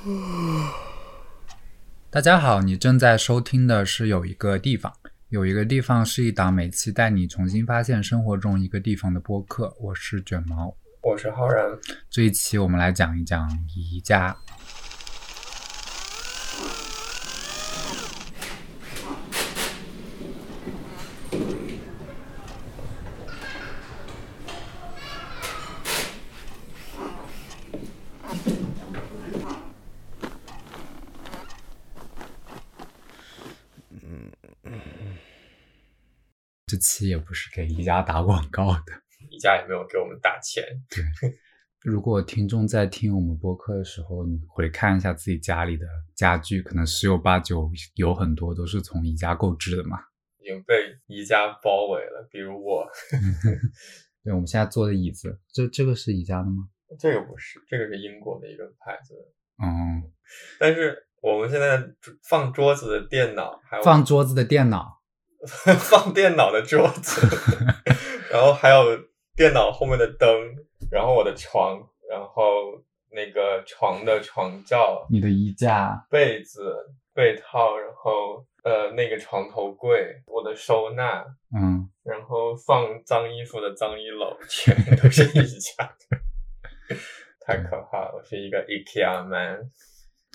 大家好，你正在收听的是有一个地方，有一个地方是一档每期带你重新发现生活中一个地方的播客。我是卷毛，我是浩然。这一期我们来讲一讲宜家。这期也不是给宜家打广告的，宜家也没有给我们打钱。对，如果听众在听我们播客的时候，你回看一下自己家里的家具，可能十有八九有很多都是从宜家购置的嘛。已经被宜家包围了，比如我。对，我们现在坐的椅子，这这个是宜家的吗？这个不是，这个是英国的一个牌子。嗯，但是我们现在放桌子的电脑，还有放桌子的电脑。放电脑的桌子，然后还有电脑后面的灯，然后我的床，然后那个床的床罩，你的衣架、被子、被套，然后呃那个床头柜，我的收纳，嗯，然后放脏衣服的脏衣篓，全都是宜家的，太可怕了！我是一个 IKEA man。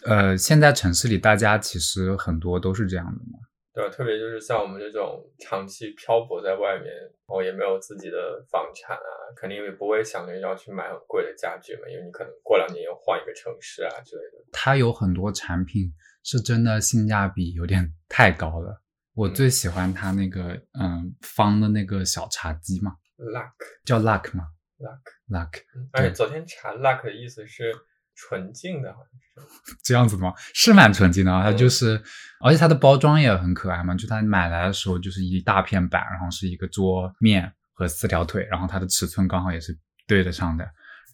呃，现在城市里大家其实很多都是这样的嘛。对，特别就是像我们这种长期漂泊在外面，然后也没有自己的房产啊，肯定也不会想着要去买很贵的家具嘛，因为你可能过两年又换一个城市啊之类的。它有很多产品是真的性价比有点 太高了。我最喜欢它那个嗯方的那个小茶几嘛，Luck 叫 Luck 吗？Luck Luck。而且昨天查 Luck 的意思是。纯净的，好像是 这样子的吗？是蛮纯净的啊，它就是，而且它的包装也很可爱嘛。就它买来的时候就是一大片板，然后是一个桌面和四条腿，然后它的尺寸刚好也是对得上的，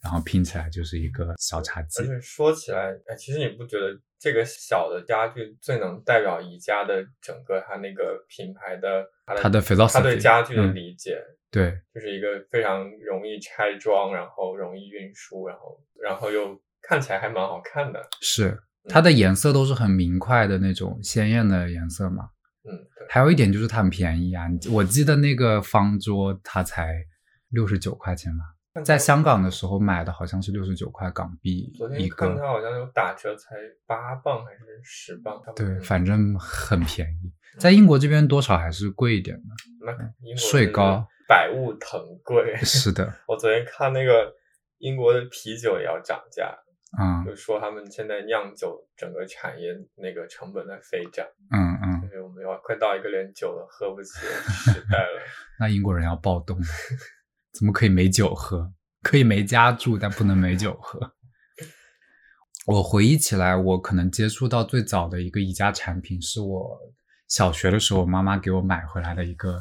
然后拼起来就是一个小茶几。而且说起来，哎，其实你不觉得这个小的家具最能代表宜家的整个它那个品牌的它的肥皂它对家具的理解？对，就是一个非常容易拆装，然后容易运输，然后然后又。看起来还蛮好看的，是它的颜色都是很明快的那种鲜艳的颜色嘛。嗯，还有一点就是它很便宜啊，我记得那个方桌它才六十九块钱吧，在香港的时候买的好像是六十九块港币一个。看它好像有打折，才八磅还是十磅？对，反正很便宜。在英国这边多少还是贵一点的，那税高，百物腾贵。是的，我昨天看那个英国的啤酒也要涨价。嗯，就说他们现在酿酒整个产业那个成本在飞涨，嗯嗯，因为我们要快到一个连酒都喝不起的时代了。那英国人要暴动，怎么可以没酒喝？可以没家住，但不能没酒喝。我回忆起来，我可能接触到最早的一个宜家产品，是我小学的时候，妈妈给我买回来的一个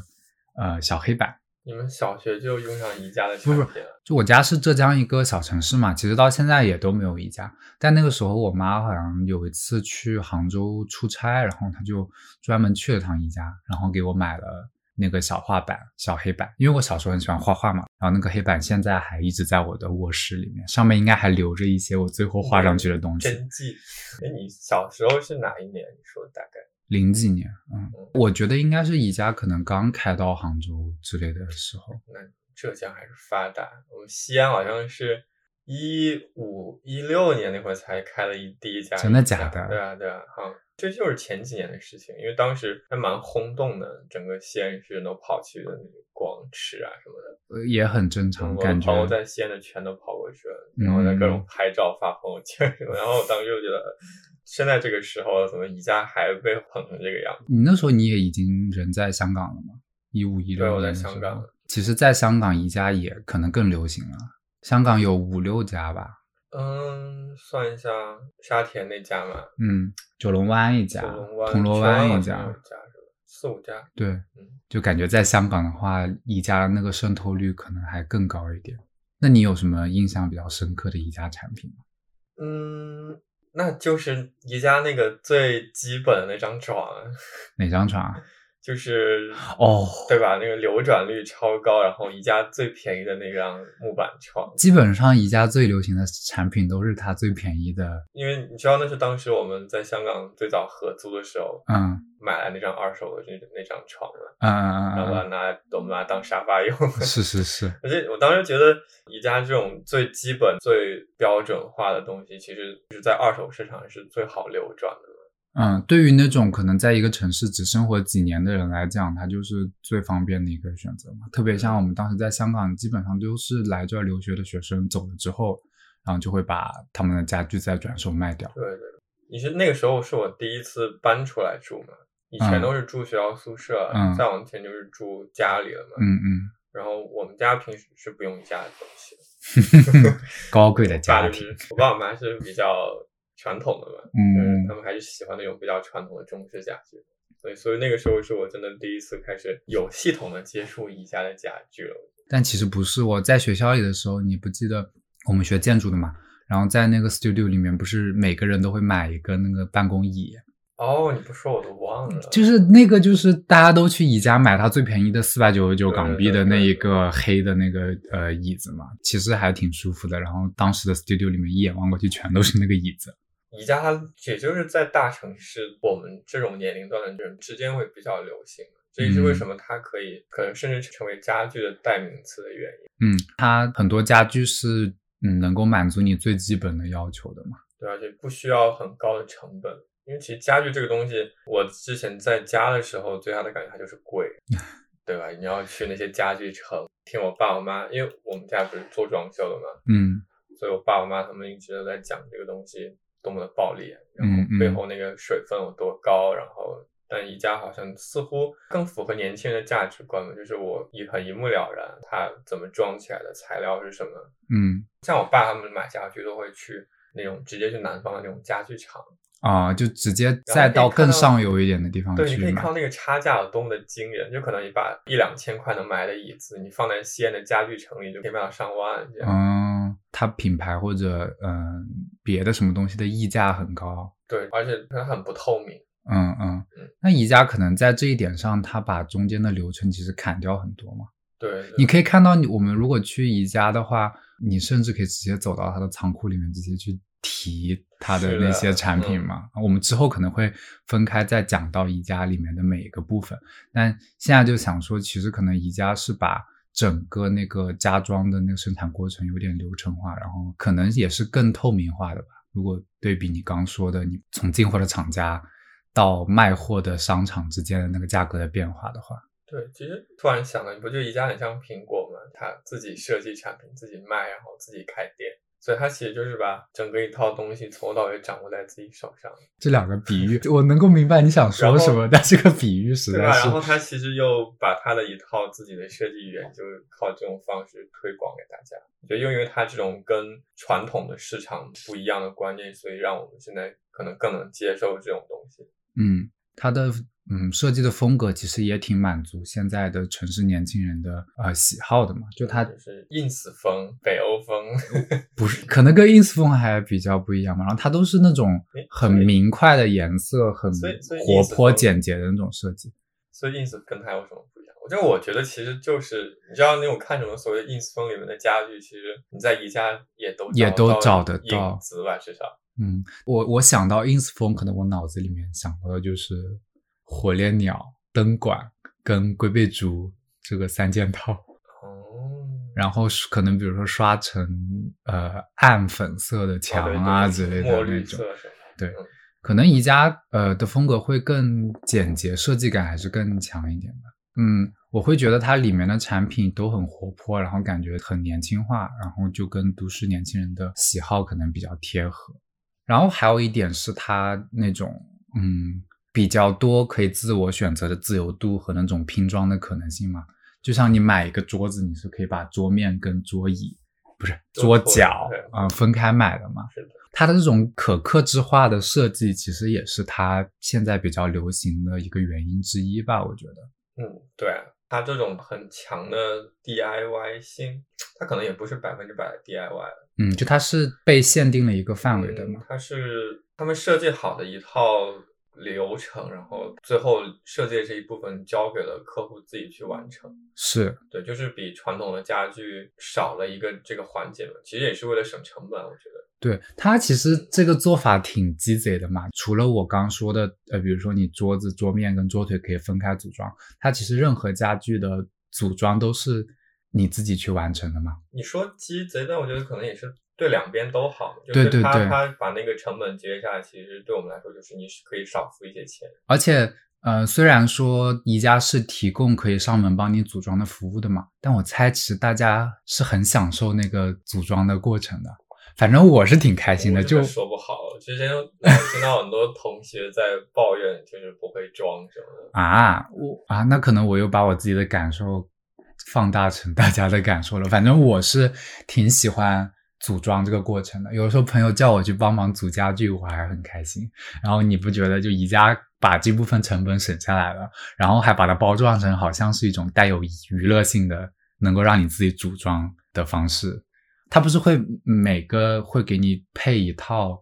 呃小黑板。你们小学就用上宜家的产品了？就我家是浙江一个小城市嘛，其实到现在也都没有宜家。但那个时候我妈好像有一次去杭州出差，然后她就专门去了趟宜家，然后给我买了那个小画板、小黑板。因为我小时候很喜欢画画嘛，然后那个黑板现在还一直在我的卧室里面，上面应该还留着一些我最后画上去的东西。真迹。哎，你小时候是哪一年？你说大概？零几年，嗯，我觉得应该是宜家可能刚开到杭州之类的时候。那浙江还是发达，我们西安好像是一五一六年那会儿才开了一第一家。真的假的？对啊，对啊，哈，这就是前几年的事情，因为当时还蛮轰动的，整个西安市人都跑去的那个逛吃啊什么的，呃，也很正常。感觉朋友在西安的全都跑过去了，然后在各种拍照发朋友圈什么，然后我当时就觉得。现在这个时候，怎么宜家还被捧成这个样子？你那时候你也已经人在香港了吗？一五一六年在香港。其实，在香港宜家也可能更流行了。香港有五六家吧？嗯，算一下沙田那家嘛。嗯，九龙湾一家，铜锣湾一家，四五家。对，嗯，就感觉在香港的话，宜家那个渗透率可能还更高一点。那你有什么印象比较深刻的宜家产品吗？嗯。那就是宜家那个最基本的那张床，哪张床？就是哦，对吧？那个流转率超高，然后宜家最便宜的那张木板床，基本上宜家最流行的产品都是它最便宜的。因为你知道那是当时我们在香港最早合租的时候，嗯买来那张二手的那那张床了，嗯嗯然后把嗯它拿来我们拿来当沙发用。嗯，是是是，而且我当时觉得宜家这种最基本、最标准化的东西，其实是在二手市场是最好流转的。嗯，对于那种可能在一个城市只生活几年的人来讲，它就是最方便的一个选择嘛。特别像我们当时在香港，基本上都是来这儿留学的学生走了之后，然后就会把他们的家具再转手卖掉。对对，你是那个时候是我第一次搬出来住嘛，以前嗯都是住学校宿舍，嗯再往前就是住家里了嘛。嗯嗯，然后我们家平时是不用家的东西的，高贵的家庭，我爸我妈是比较传统的嘛，嗯他们还是喜欢那种比较传统的中式家具。所以，所以那个时候是我真的第一次开始有系统的接触宜家的家具了。但其实不是。我在学校里的时候，你不记得我们学建筑的嘛？然后在那个 studio 里面，不是每个人都会买一个那个办公椅，哦，你不说我都忘了。就是那个就是大家都去宜家买它最便宜的四百九十九港币的那一个黑的那个呃椅子嘛，其实还挺舒服的。然后当时的 studio 里面一眼望过去全都是那个椅子。宜家它也就是在大城市，我们这种年龄段的人之间会比较流行。这也是为什么它可以可能甚至成为家具的代名词的原因。嗯，它很多家具是嗯能够满足你最基本的要求的嘛。对，而且不需要很高的成本。因为其实家具这个东西，我之前在家的时候最大的感觉它就是贵，对吧？你要去那些家具城，听我爸我妈，因为我们家不是做装修的嘛，嗯所以我爸我妈他们一直都在讲这个东西多么的暴力，然后背后那个水分有多高，然后但宜家好像似乎更符合年轻人的价值观嘛，就是我一很一目了然，它怎么装起来的材料是什么。嗯像我爸他们买家具都会去那种直接去南方的那种家具厂，啊，就直接再到更上游一点的地方对，你可以看。到那个差价有多么的惊人，就可能你把一两千块能买的椅子，你放在西安的家具城里就可以卖到上万这样。嗯，它品牌或者嗯别的什么东西的溢价很高。对，而且它很不透明。嗯嗯嗯，那宜家可能在这一点上，它把中间的流程其实砍掉很多嘛。对，对你可以看到你，我们如果去宜家的话，你甚至可以直接走到它的仓库里面，直接去提它的那些产品嗯嘛。我们之后可能会分开再讲到宜家里面的每一个部分，但现在就想说，其实可能宜家是把整个那个家装的那个生产过程有点流程化，然后可能也是更透明化的吧。如果对比你刚说的，你从进货的厂家到卖货的商场之间的那个价格的变化的话，对，其实突然想了，你不觉得宜家很像苹果吗？它自己设计产品，自己卖，然后自己开店，所以他其实就是把整个一套东西从头到尾掌握在自己手上，这两个比喻，我能够明白你想说什么，但这个比喻实对吧？在是然后他其实又把他的一套自己的设计语言，就是靠这种方式推广给大家。我觉得又因为他这种跟传统的市场不一样的观念，所以让我们现在可能更能接受这种东西。嗯，他的嗯设计的风格其实也挺满足现在的城市年轻人的呃喜好的嘛。就它就是 ins 风、北欧风，不是可能跟 ins 风还比较不一样嘛，然后它都是那种很明快的颜色，很活泼简洁的那种设计。所以 ins 跟它有什么不一样？我觉得，我觉得其实就是你知道那种看什么所谓 ins 风里面的家具，其实你在宜家也都也都找得得到影子吧，至少。嗯，我我想到 ins 风，可能我脑子里面想到的就是火烈鸟、灯管跟龟背竹这个三件套。哦，然后是可能比如说刷成呃暗粉色的墙啊之类的那种？对嗯可能宜家呃的风格会更简洁，设计感还是更强一点吧。嗯，我会觉得它里面的产品都很活泼，然后感觉很年轻化，然后就跟都市年轻人的喜好可能比较贴合。然后还有一点是它那种嗯比较多可以自我选择的自由度和那种拼装的可能性嘛。就像你买一个桌子，你是可以把桌面跟桌椅不是桌都错脚啊、呃分开买的嘛。是的，它的这种可克制化的设计，其实也是它现在比较流行的一个原因之一吧，我觉得。嗯，对啊，它这种很强的 DIY 性，它可能也不是百分之百的 DIY。嗯，就它是被限定了一个范围的嘛。嗯它是他们设计好的一套流程，然后最后设计的这一部分交给了客户自己去完成。是对，就是比传统的家具少了一个这个环节嘛，其实也是为了省成本，我觉得。对它其实这个做法挺鸡贼的嘛，除了我刚说的，呃，比如说你桌子桌面跟桌腿可以分开组装，它其实任何家具的组装都是你自己去完成的嘛。你说鸡贼，但我觉得可能也是对两边都好，就对对对是他他把那个成本节约下来，其实对我们来说就是你是可以少付一些钱。而且，呃，虽然说宜家是提供可以上门帮你组装的服务的嘛，但我猜其实大家是很享受那个组装的过程的。反正我是挺开心的，就说不好，之前有听到很多同学在抱怨，就是不会装什么的。啊，我啊，那可能我又把我自己的感受放大成大家的感受了。反正我是挺喜欢组装这个过程的。有的时候朋友叫我去帮忙组家具，我还很开心。然后你不觉得就宜家把这部分成本省下来了，然后还把它包装成好像是一种带有娱乐性的，能够让你自己组装的方式。它不是会每个会给你配一套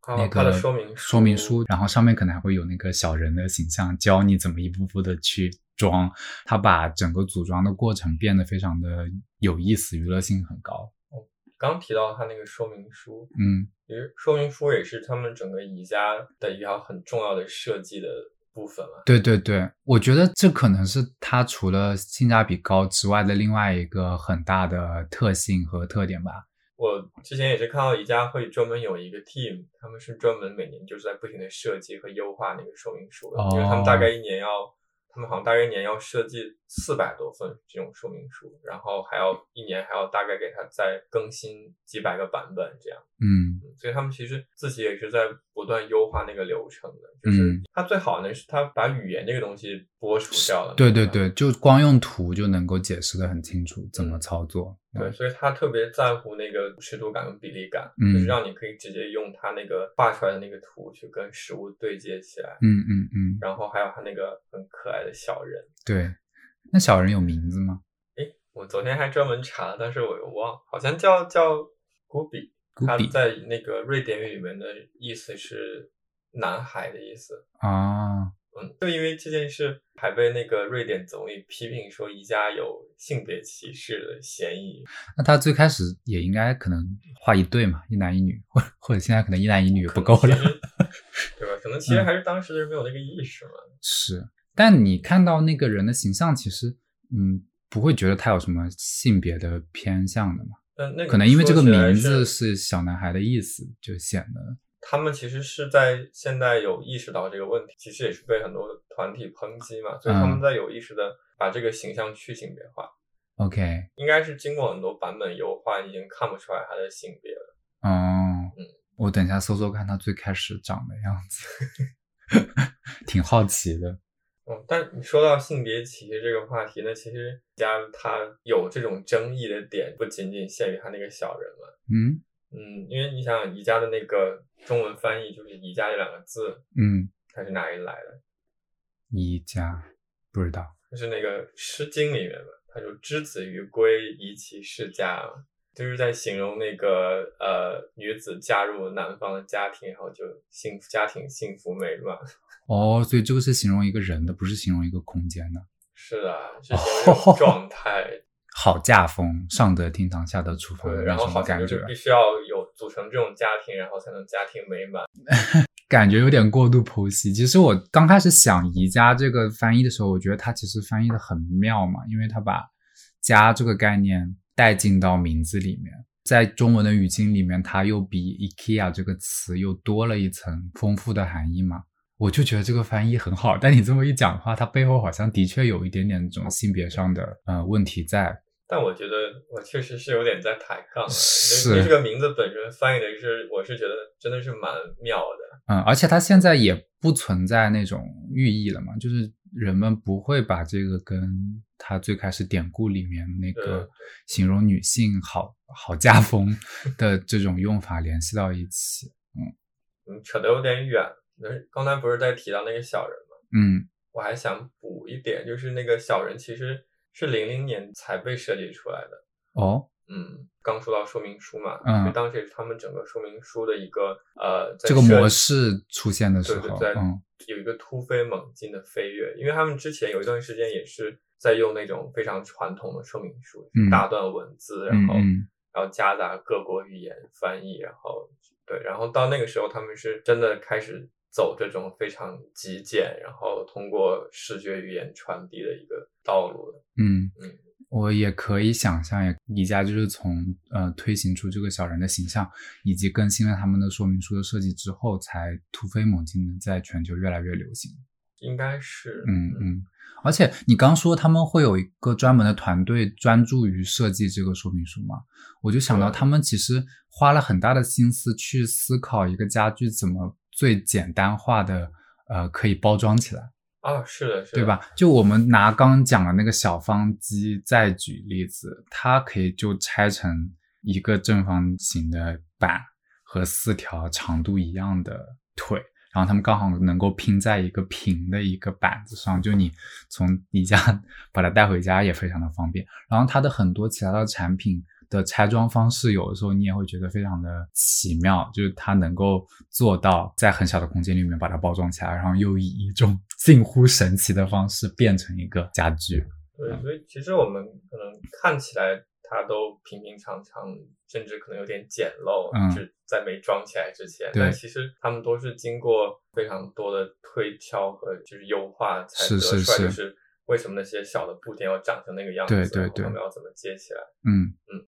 啊那个说明说明书，然后上面可能还会有那个小人的形象，教你怎么一步步的去装。它把整个组装的过程变得非常的有意思，娱乐性很高。刚提到它那个说明书，嗯，其实说明书也是他们整个宜家的一条很重要的设计的部分嘛。对对对，我觉得这可能是它除了性价比高之外的另外一个很大的特性和特点吧。我之前也是看到宜家会专门有一个 team，他们是专门每年就是在不停的设计和优化那个说明书的，因为他们大概一年要，他们好像大概一年要设计四百多份这种说明书，然后还要一年还要大概给它再更新几百个版本这样。嗯所以他们其实自己也是在不断优化那个流程的，就是嗯它最好呢是它把语言这个东西剥除掉了。对对对，就光用图就能够解释的很清楚怎么操作。对，所以他特别在乎那个尺度感跟比例感，嗯就是让你可以直接用他那个画出来的那个图去跟实物对接起来，嗯嗯嗯，然后还有他那个很可爱的小人。对。那小人有名字吗？诶，我昨天还专门查了，但是我又忘，好像叫叫古比，他比在那个瑞典语里面的意思是男孩的意思。啊，嗯，就因为这件事，还被那个瑞典总理批评说宜家有性别歧视的嫌疑。那他最开始也应该可能画一对嘛，一男一女，或或者现在可能一男一女不够了。对吧？可能其实还是当时的人没有那个意识嘛。是，但你看到那个人的形象，其实嗯不会觉得他有什么性别的偏向的嘛？可能因为这个名字是是小男孩的意思，就显得他们其实是在现在有意识到这个问题，其实也是被很多团体抨击嘛，所以他们嗯在有意识的把这个形象去性别化，OK。应该是经过很多版本优化，已经看不出来他的性别了。哦，嗯我等一下搜搜看他最开始长的样子，挺好奇的。嗯，但你说到性别歧视这个话题呢，其实宜家它有这种争议的点，不仅仅限于他那个小人嘛。嗯嗯，因为你想想宜家的那个中文翻译就是“宜家”这两个字，嗯，它是哪里来的？宜家不知道。就是那个《诗经》里面嘛，他说“之子于归，宜其室家”，就是在形容那个呃女子嫁入男方的家庭，然后就幸福家庭幸福美满。哦，所以这个是形容一个人的，不是形容一个空间的。是啊，是 形容状态。好家风，上得厅堂，下得厨房然后好像感觉就必，须要有组成这种家庭，然后才能家庭美满。感觉有点过度剖析。其实我刚开始想宜家这个翻译的时候，我觉得它其实翻译的很妙嘛，因为它把家这个概念带进到名字里面，在中文的语境里面，它又比 IKEA 这个词又多了一层丰富的含义嘛。我就觉得这个翻译很好，但你这么一讲的话，它背后好像的确有一点点这种性别上的呃问题在。但我觉得我确实是有点在抬杠了，是这个名字本身翻译的是，我是觉得真的是蛮妙的。嗯，而且它现在也不存在那种寓意了嘛，就是人们不会把这个跟它最开始典故里面那个形容女性好好家风的这种用法联系到一起。嗯，扯得有点远。就是刚才不是在提到那个小人吗？嗯我还想补一点，就是那个小人其实是零零年才被设计出来的。哦，嗯，刚说到说明书嘛，嗯当时也是他们整个说明书的一个呃，在这个模式出现的时候，对对，在嗯有一个突飞猛进的飞跃，因为他们之前有一段时间也是在用那种非常传统的说明书，嗯大段文字，然后、然后夹杂各国语言翻译，然后对，然后到那个时候他们是真的开始走这种非常极简，然后通过视觉语言传递的一个道路的。嗯嗯，我也可以想象，也宜家就是从呃推行出这个小人的形象，以及更新了他们的说明书的设计之后，才突飞猛进的在全球越来越流行。应该是，嗯嗯，而且你刚说他们会有一个专门的团队专注于设计这个说明书嘛，我就想到他们其实花了很大的心思去思考一个家具怎么最简单化的呃可以包装起来。啊，是的，是的，对？吧？就我们拿刚刚讲的那个小方机再举例子，它可以就拆成一个正方形的板和四条长度一样的腿，然后它们刚好能够拼在一个平的一个板子上，就你从你家 把它带回家也非常的方便。然后它的很多其他的产品的拆装方式，有的时候你也会觉得非常的奇妙，就是它能够做到在很小的空间里面把它包装起来，然后又以一种 近乎神奇的方式变成一个家具。对，所以其实我们可能看起来它都平平常常，甚至可能有点简陋，嗯是在没装起来之前。对但其实他们都是经过非常多的推敲和就是优化才是得出来，是就是是为什么那些小的布件要长成那个样子，对对对然后他们要怎么接起来。嗯嗯。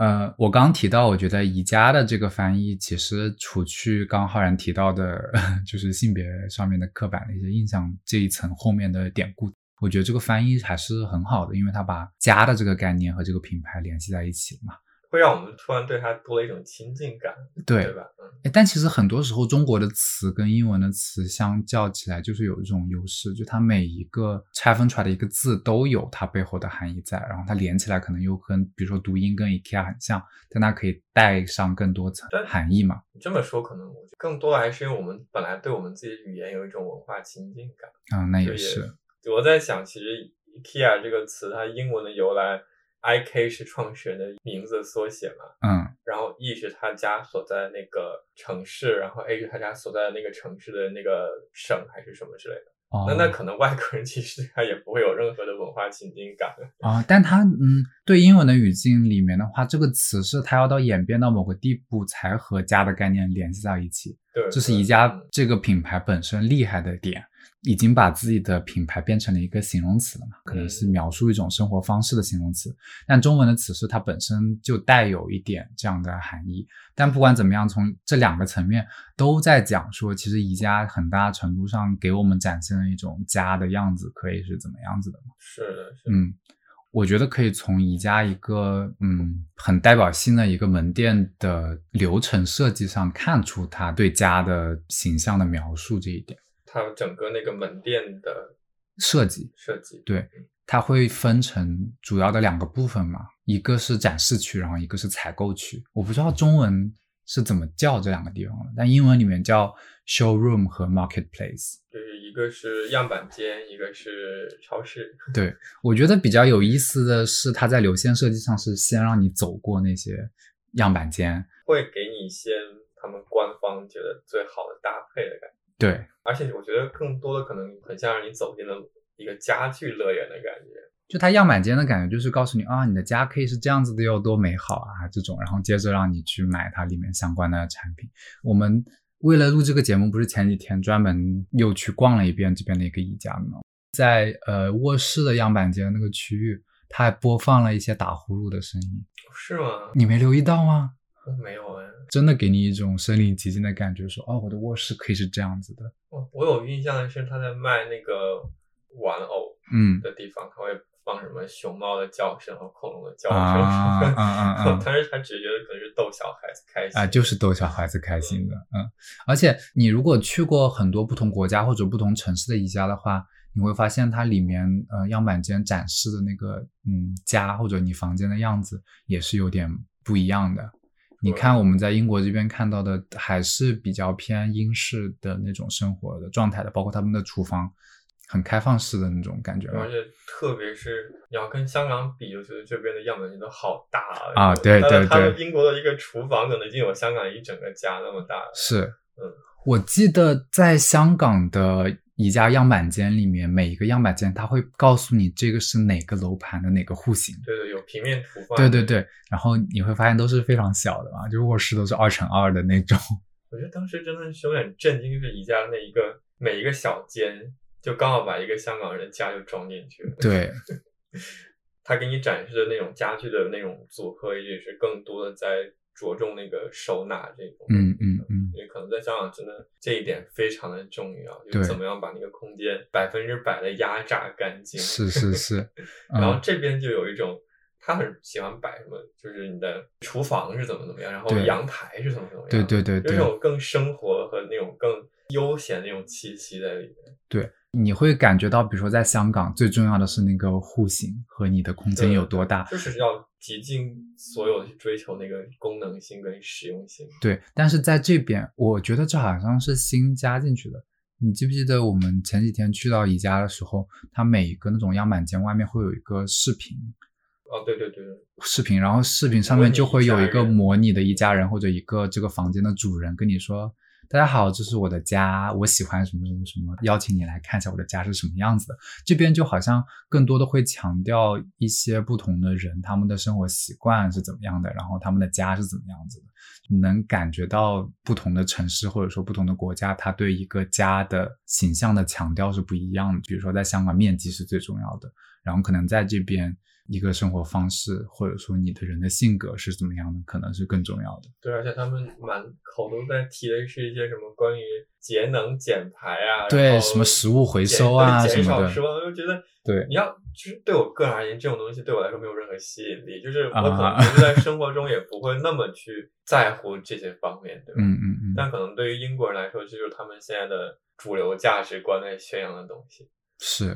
呃，我刚提到，我觉得宜家的这个翻译，其实除去刚浩然提到的，就是性别上面的刻板的一些印象这一层后面的典故，我觉得这个翻译还是很好的，因为它把家的这个概念和这个品牌联系在一起了嘛。会让我们突然对它多了一种亲近感，对对吧？嗯，哎，但其实很多时候中国的词跟英文的词相较起来，就是有一种优势，就它每一个拆分出来的一个字都有它背后的含义在，然后它连起来可能又跟比如说读音跟 IKEA 很像，但它可以带上更多层对含义嘛。你这么说，可能更多的还是因为我们本来对我们自己的语言有一种文化亲近感。嗯，那也是。我在想，其实 IKEA 这个词它英文的由来，IK 是创始人的名字的缩写嘛，嗯然后 E 是他家所在的那个城市，然后 A 是他家所在的那个城市的那个省还是什么之类的。哦，那那可能外国人 其实他也不会有任何的文化亲近感。啊、但他嗯，对英文的语境里面的话，这个词是它要到演变到某个地步才和家的概念联系在一起。对，这是宜家嗯这个品牌本身厉害的点，已经把自己的品牌变成了一个形容词了嘛，可能是嗯描述一种生活方式的形容词。但中文的词是它本身就带有一点这样的含义。但不管怎么样，从这两个层面都在讲说，其实宜家很大程度上给我们展现了一种家的样子可以是怎么样子的嘛。是的，是的，嗯，我觉得可以从宜家一个嗯很代表性的一个门店的流程设计上看出它对家的形象的描述这一点它整个那个门店的设计。设计，对，它会分成主要的两个部分嘛，一个是展示区，然后一个是采购区。我不知道中文是怎么叫这两个地方的，但英文里面叫 showroom 和 marketplace。就是一个是样板间，一个是超市。对，我觉得比较有意思的是，它在流线设计上是先让你走过那些样板间，会给你先他们官方觉得最好的搭配的感觉，对，而且我觉得更多的可能很像让你走进了一个家具乐园的感觉。就它样板间的感觉，就是告诉你啊，你的家可以是这样子的，有多美好啊，这种，然后接着让你去买它里面相关的产品。我们为了录这个节目，不是前几天专门又去逛了一遍这边的一个宜家吗？在呃卧室的样板间那个区域，它还播放了一些打呼噜的声音，是吗？你没留意到吗？我没有哎，真的给你一种身临其境的感觉，说哦，我的卧室可以是这样子的。我我有印象的是他在卖那个玩偶嗯的地方，他会放什么熊猫的叫声和恐龙的叫啊声，啊啊啊 但是他只是觉得可能是逗小孩子开心啊，就是逗小孩子开心的，嗯，而且你如果去过很多不同国家或者不同城市的宜家的话，你会发现它里面呃样板间展示的那个嗯家或者你房间的样子也是有点不一样的。你看我们在英国这边看到的，还是比较偏英式的那种生活的状态的，包括他们的厨房很开放式的那种感觉。而且特别是你要跟香港比，我觉得这边的样本都好大啊对对他们对英国的一个厨房可能已经有香港一整个家那么大了。是，嗯，我记得在香港的宜家样板间里面，每一个样板间它会告诉你这个是哪个楼盘的哪个户型。对对，有平面图。对对对，然后你会发现都是非常小的嘛，就卧室都是二乘二的那种。我觉得当时真的是有点震惊，就是宜家那一个每一个小间，就刚好把一个香港人家就装进去了。对，他给你展示的那种家具的那种组合，也是更多的在着重那个收纳这种。嗯嗯嗯，因为可能在香港真的这一点非常的重要，就是怎么样把那个空间百分之百的压榨干净。是是是，然后嗯，这边就有一种，他很喜欢摆什么，就是你的厨房是怎么怎么样，然后阳台是怎么怎么样，对对对对有一种更生活和那种更悠闲的那种气息在里面。对，你会感觉到，比如说在香港，最重要的是那个户型和你的空间有多大。就是要极尽所有的去追求那个功能性跟实用性。对，但是在这边，我觉得这好像是新加进去的。你记不记得我们前几天去到宜家的时候，它每一个那种样板间外面会有一个视频，哦，对对对对，视频，然后视频上面就会有一个模拟的一家人或者一个这个房间的主人跟你说：“大家好，这是我的家，我喜欢什么什么什么，邀请你来看一下我的家是什么样子的。”这边就好像更多的会强调一些不同的人他们的生活习惯是怎么样的，然后他们的家是怎么样子的。你能感觉到不同的城市或者说不同的国家，它对一个家的形象的强调是不一样的。比如说在香港，面积是最重要的，然后可能在这边一个生活方式或者说你的人的性格是怎么样的，可能是更重要的。对，而且他们满口都在提的是一些什么关于节能减排啊，对，什么食物回收啊减少食，物，我就觉得对你要就是对我个人而言，这种东西对我来说没有任何吸引力，就是我可能在生活中也不会那么去在乎这些方面，对吧？嗯嗯嗯，但可能对于英国人来说，这就是他们现在的主流价值观在宣扬的东西。是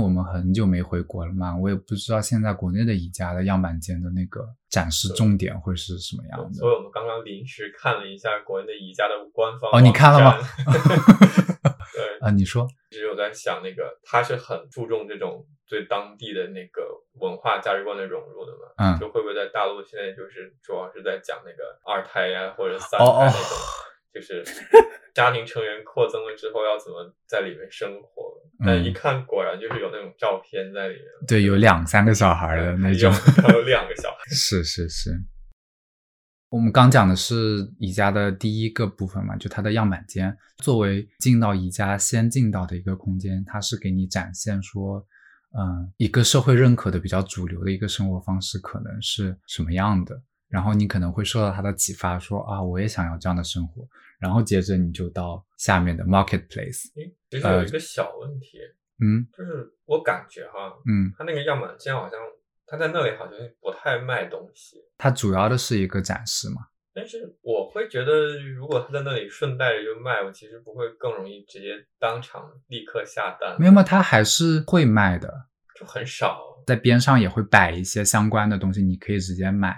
我们很久没回国了嘛，我也不知道现在国内的宜家的样板间的那个展示重点会是什么样的。所以我们刚刚临时看了一下国内的宜家的官方哦你看了吗？对，啊，你说，其实我在想，那个他是很注重这种对当地的那个文化价值观的融入的嘛？嗯就会不会在大陆现在就是主要是在讲那个二胎呀、或者三胎哦哦那种，就是 家庭成员扩增了之后要怎么在里面生活？但嗯一看果然就是有那种照片在里面，对，有两三个小孩的那种。还有两个小孩。是是是，我们刚讲的是宜家的第一个部分嘛，就它的样板间，作为进到宜家先进到的一个空间，它是给你展现说，嗯，一个社会认可的比较主流的一个生活方式可能是什么样的，然后你可能会受到他的启发说，啊，我也想要这样的生活，然后接着你就到下面的 marketplace，诶，其实有一个小问题，嗯。就是我感觉哈，嗯，他那个样板间好像他在那里好像不太卖东西。它主要的是一个展示嘛，但是我会觉得，如果他在那里顺带着就卖，我其实不会更容易直接当场立刻下单，没有嘛，他还是会卖的，就很少。在边上也会摆一些相关的东西，你可以直接买。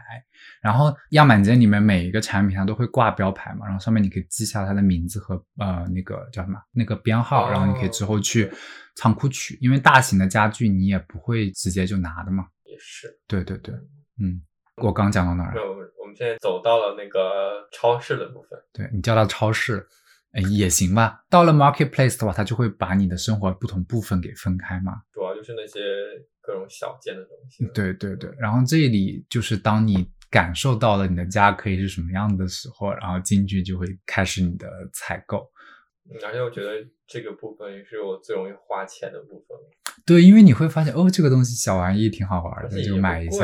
然后样板间里面每一个产品它都会挂标牌嘛，然后上面你可以记下它的名字和呃那个叫什么那个编号，哦然后你可以之后去仓库取，因为大型的家具你也不会直接就拿的嘛。也是，对对对，嗯，我刚讲到哪儿了？那我们我们现在走到了那个超市的部分，对你叫到超市，哎也行吧。到了 marketplace 的话，它就会把你的生活不同部分给分开嘛。主要就是那些各种小件的东西。对对对，然后这里就是当你感受到了你的家可以是什么样的时候，然后进去就会开始你的采购。嗯，而且我觉得这个部分也是我最容易花钱的部分，对，因为你会发现哦，这个东西小玩意挺好玩的，就买一下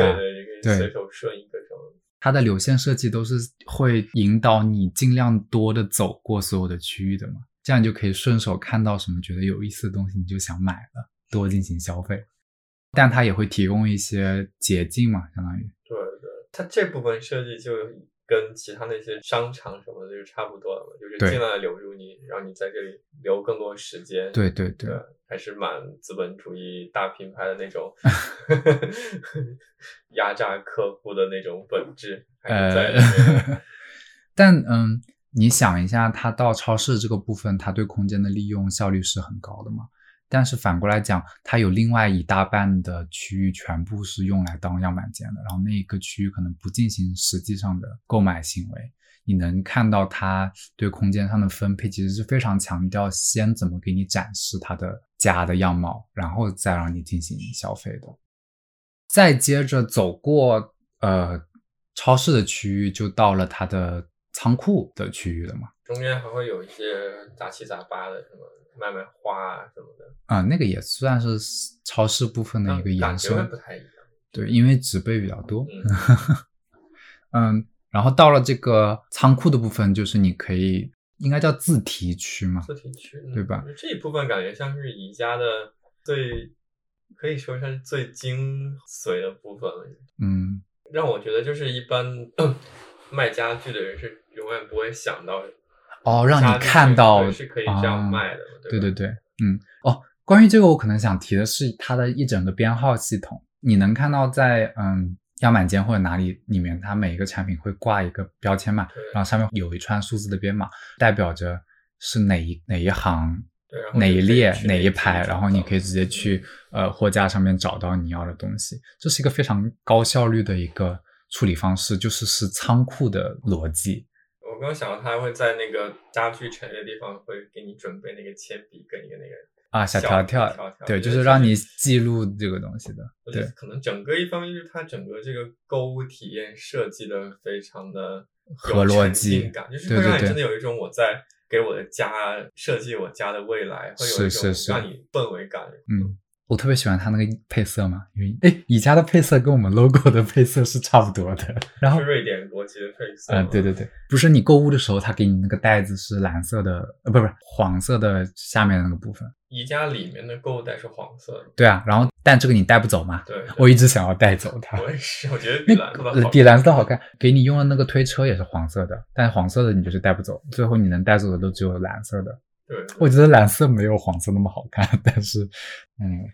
对随手顺一个什么。它的流线设计都是会引导你尽量多的走过所有的区域的嘛，这样你就可以顺手看到什么觉得有意思的东西，你就想买了，多进行消费。但它也会提供一些捷径嘛，相当于。对对，它这部分设计就跟其他那些商场什么的就差不多了嘛，就是尽量地留住你，让你在这里留更多时间。对对对对，还是蛮资本主义大品牌的那种 压榨客户的那种本质，还是在呃 但嗯，你想一下，它到超市这个部分，它对空间的利用效率是很高的嘛？但是反过来讲，它有另外一大半的区域全部是用来当样板间的，然后那一个区域可能不进行实际上的购买行为。你能看到它对空间上的分配，其实是非常强调先怎么给你展示它的家的样貌，然后再让你进行消费的。再接着走过呃超市的区域，就到了它的仓库的区域了嘛。中间还会有一些杂七杂八的，什么卖卖花啊什么的，啊、那个也算是超市部分的一个延伸不，太一样。对，因为植被比较多。嗯，嗯，然后到了这个仓库的部分，就是你可以应该叫自提区嘛，自提区，嗯对吧？这一部分感觉像是宜家的最，可以说是最精髓的部分了。嗯，让我觉得就是一般 卖家具的人是永远不会想到，哦，让你看到对是可以这样啊卖的嘛，对对对对，嗯，哦，关于这个，我可能想提的是它的一整个编号系统，你能看到在嗯样板间或者哪里里面，它每一个产品会挂一个标签嘛，然后上面有一串数字的编码，代表着是哪一哪一行。哪一列哪一排，然后你可以直接去呃货架上面找到你要的东西，这是一个非常高效率的一个处理方式，就是是仓库的逻辑。我没有想到他还会在那个家具陈列的地方会给你准备那个铅笔跟一个那个啊，小小条条，条条对，就是让你记录这个东西的，对可能整个一方面就是它整个这个购物体验设计的非常的合有逻辑感，就是会让你真的有一种我在给我的家设计我家的未来，会有一种让你氛围感。嗯，我特别喜欢它那个配色嘛，因为哎，宜家的配色跟我们 logo 的配色是差不多的，然后瑞典国旗的配色。嗯，对对对，不是你购物的时候，它给你那个袋子是蓝色的，呃，不是不是黄色的下面的那个部分。宜家里面的购物袋是黄色的。对啊，然后但这个你带不走嘛，对，对我一直想要带走它。我也是，我觉得比那蓝色的好。呃比蓝色的好看。给你用的那个推车也是黄色的，但黄色的你就是带不走，最后你能带走的都只有蓝色的。对，对我觉得蓝色没有黄色那么好看，但是，嗯，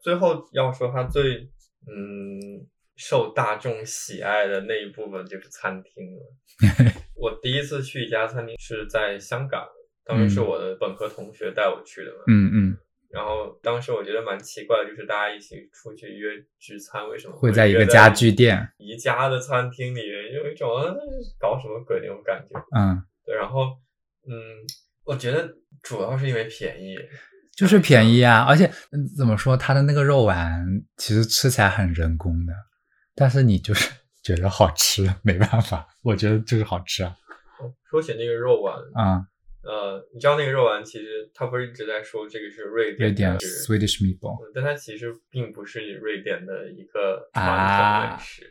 最后要说它最嗯受大众喜爱的那一部分就是餐厅了。我第一次去一家餐厅是在香港，当时是嗯我的本科同学带我去的嘛。嗯嗯，然后当时我觉得蛮奇怪的，就是大家一起出去约聚餐，为什么会在一个家具店，宜家的餐厅里面，有一种啊搞什么鬼那种感觉。嗯，对，然后嗯，我觉得主要是因为便宜，就是便宜啊，而且嗯怎么说，它的那个肉丸其实吃起来很人工的，但是你就是 觉得好吃，没办法，我觉得就是好吃啊，哦说起那个肉丸，啊、呃，你知道那个肉丸其实它不是一直在说这个是瑞典瑞典 Swedish meatball，嗯但它其实并不是瑞典的一个传啊统美食。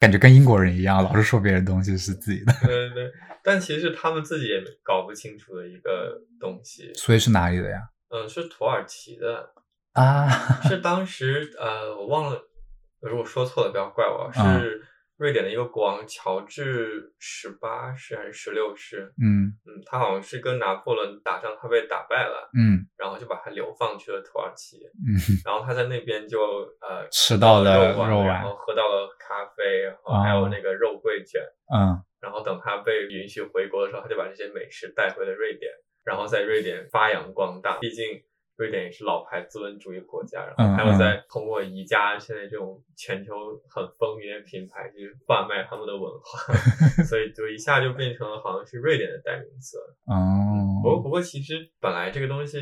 感觉跟英国人一样，老是说别人东西是自己的，对对对，但其实是他们自己也搞不清楚的一个东西。所以是哪里的呀？嗯，是土耳其的，啊，是当时呃，我忘了，如果说错了不要怪我，嗯是瑞典的一个国王乔治十八世还是十六世？嗯嗯，他好像是跟拿破仑打仗，他被打败了，嗯然后就把他流放去了土耳其。嗯，然后他在那边就呃吃到了肉丸然后喝到了咖啡，然后还有那个肉桂卷。嗯然后等他被允许回国的时候，他就把这些美食带回了瑞典，然后在瑞典发扬光大。毕竟瑞典也是老牌资本主义国家，然后还有嗯在通过宜家现在这种全球很风靡的品牌，去贩卖他们的文化，所以就一下就变成了好像是瑞典的代名词哦。不过哦，不过其实本来这个东西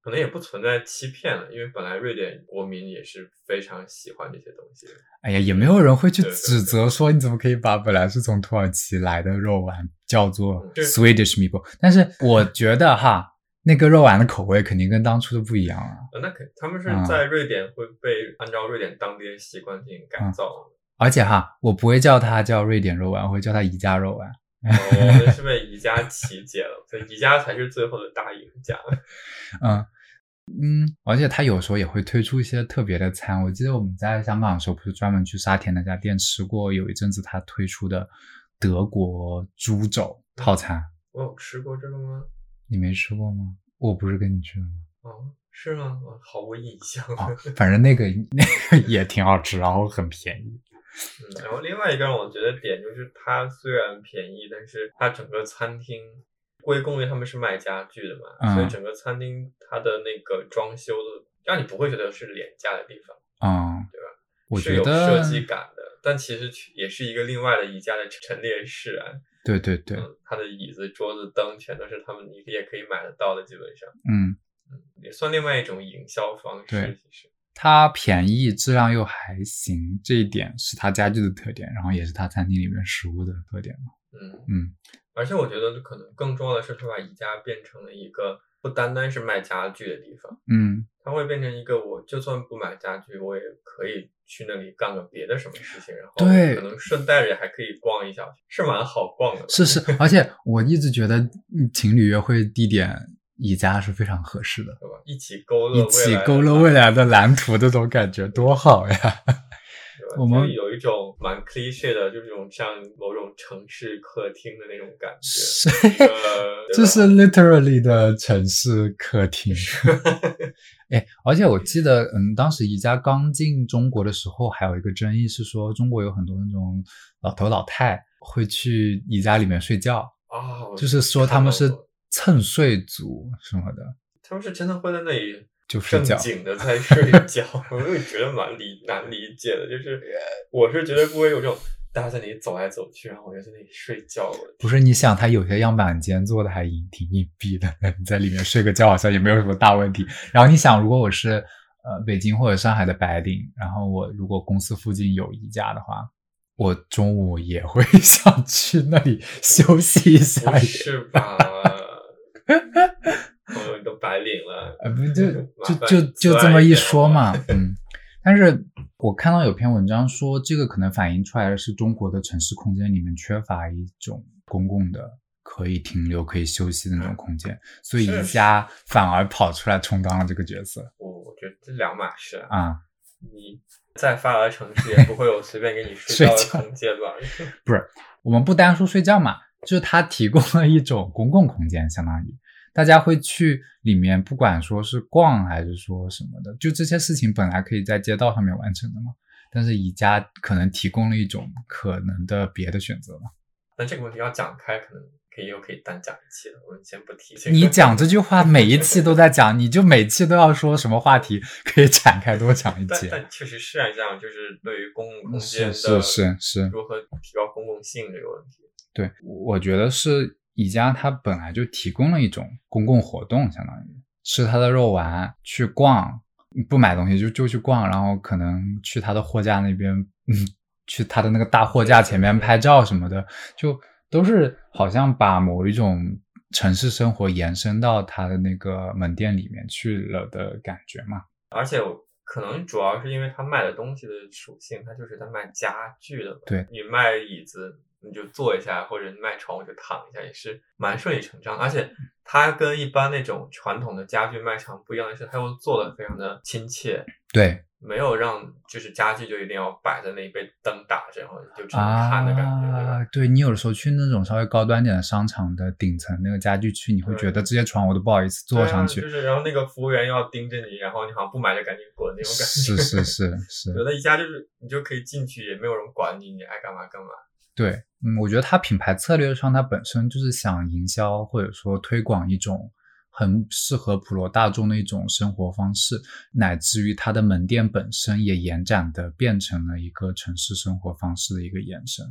可能也不存在欺骗了，因为本来瑞典国民也是非常喜欢这些东西的。哎呀，也没有人会去指责说你怎么可以把本来是从土耳其来的肉丸叫做 Swedish meatball，但是我觉得哈，那个肉丸的口味肯定跟当初的不一样啊。呃，那肯他们是嗯在瑞典会被按照瑞典当地的习惯进行改嗯造。而且哈，我不会叫它叫瑞典肉丸，我会叫它宜家肉丸。我们是被宜家奇解了，所以宜家才是最后的大赢家。嗯，嗯，而且他有时候也会推出一些特别的餐。我记得我们在香港的时候，不是专门去沙田那家店吃过，有一阵子他推出的德国猪肘套餐。我有吃过这个吗？你没吃过吗？我不是跟你去了吗？哦，是吗？我毫无印象。哦，反正那个 那个也挺好吃，然后很便宜。嗯，然后另外一个让我觉得点就是，它虽然便宜，但是它整个餐厅。归功于他们是卖家具的嘛，所以整个餐厅它的那个装修的，让你不会觉得是廉价的地方，嗯，对吧？我觉得设计感的，但其实也是一个另外的宜家的陈列室啊。对对对，它的椅子、桌子、灯全都是他们你也可以买得到的，基本上，嗯嗯，也算另外一种营销方式。对，其实它便宜，质量又还行，这一点是它家具的特点，然后也是它餐厅里面食物的特点嘛。嗯嗯。而且我觉得可能更重要的是，它把宜家变成了一个不单单是卖家具的地方，嗯，它会变成一个我就算不买家具，我也可以去那里干个别的什么事情，然后对，可能顺带着也还可以逛一下，是蛮好逛的。是是，而且我一直觉得情侣约会地点宜家是非常合适的，对吧？一起勾勒一起勾勒未来的蓝图，这种感觉多好呀！我们有一种蛮 cliche 的，就是这种像某种城市客厅的那种感觉。这 是 literally 的城市客厅。哎，而且我记得，嗯，当时宜家刚进中国的时候，还有一个争议是说，中国有很多那种老头老太会去宜家里面睡觉哦，就是说他们是蹭睡族什么的。他们是真的会在那里。就正经的在睡觉，我也觉得蛮理难理解的。就是我是绝对不会有这种大家在那里走来走去，然后我就在那里睡觉。不是你想，他有些样板间做的还隐挺隐蔽的，你在里面睡个觉好像也没有什么大问题。然后你想，如果我是呃北京或者上海的白领，然后我如果公司附近有宜家的话，我中午也会 想去那里休息一下，是吧？都白领了，呃，不就 就就就这么一说嘛，嗯。但是我看到有篇文章说，这个可能反映出来的是中国的城市空间里面缺乏一种公共的可以停留、可以休息的那种空间，所以宜家反而跑出来充当了这个角色。我我觉得这两码事啊。你在发达城市也不会有随便给你 睡觉的空间吧？不是，我们不单说睡觉嘛，就是它提供了一种公共空间，相当于。大家会去里面，不管说是逛还是说什么的，就这些事情本来可以在街道上面完成的嘛。但是宜家可能提供了一种可能的别的选择嘛。那这个问题要讲开，可能可以又可以单讲一期了。我们先不提。你讲这句话每一期都在讲，你就每期都要说什么话题可以展开多讲一期。但确实是这样，就是对于公共空间的是是是如何提高公共性这个问题。对，我觉得是。宜家它本来就提供了一种公共活动，相当于吃它的肉丸，去逛，不买东西就就去逛，然后可能去它的货架那边，嗯，去它的那个大货架前面拍照什么的，就都是好像把某一种城市生活延伸到它的那个门店里面去了的感觉嘛。而且可能主要是因为它卖的东西的属性，它就是在卖家具的，对你卖椅子。你就坐一下，或者你卖床，我就躺一下，也是蛮顺理成章。而且它跟一般那种传统的家具卖场不一样的是，它又做的非常的亲切。对，没有让就是家具就一定要摆在那里被灯打着，然后你就只能看的感觉，对？对你有的时候去那种稍微高端点的商场的顶层那个家具区，你会觉得这些床我都不好意思坐上去。就是，然后那个服务员要盯着你，然后你好像不买就赶紧滚那种感觉。是是是是。有的一家就是你就可以进去，也没有人管你，你爱干嘛干嘛。对，嗯，我觉得它品牌策略上，它本身就是想营销或者说推广一种很适合普罗大众的一种生活方式，乃至于它的门店本身也延展的变成了一个城市生活方式的一个延伸，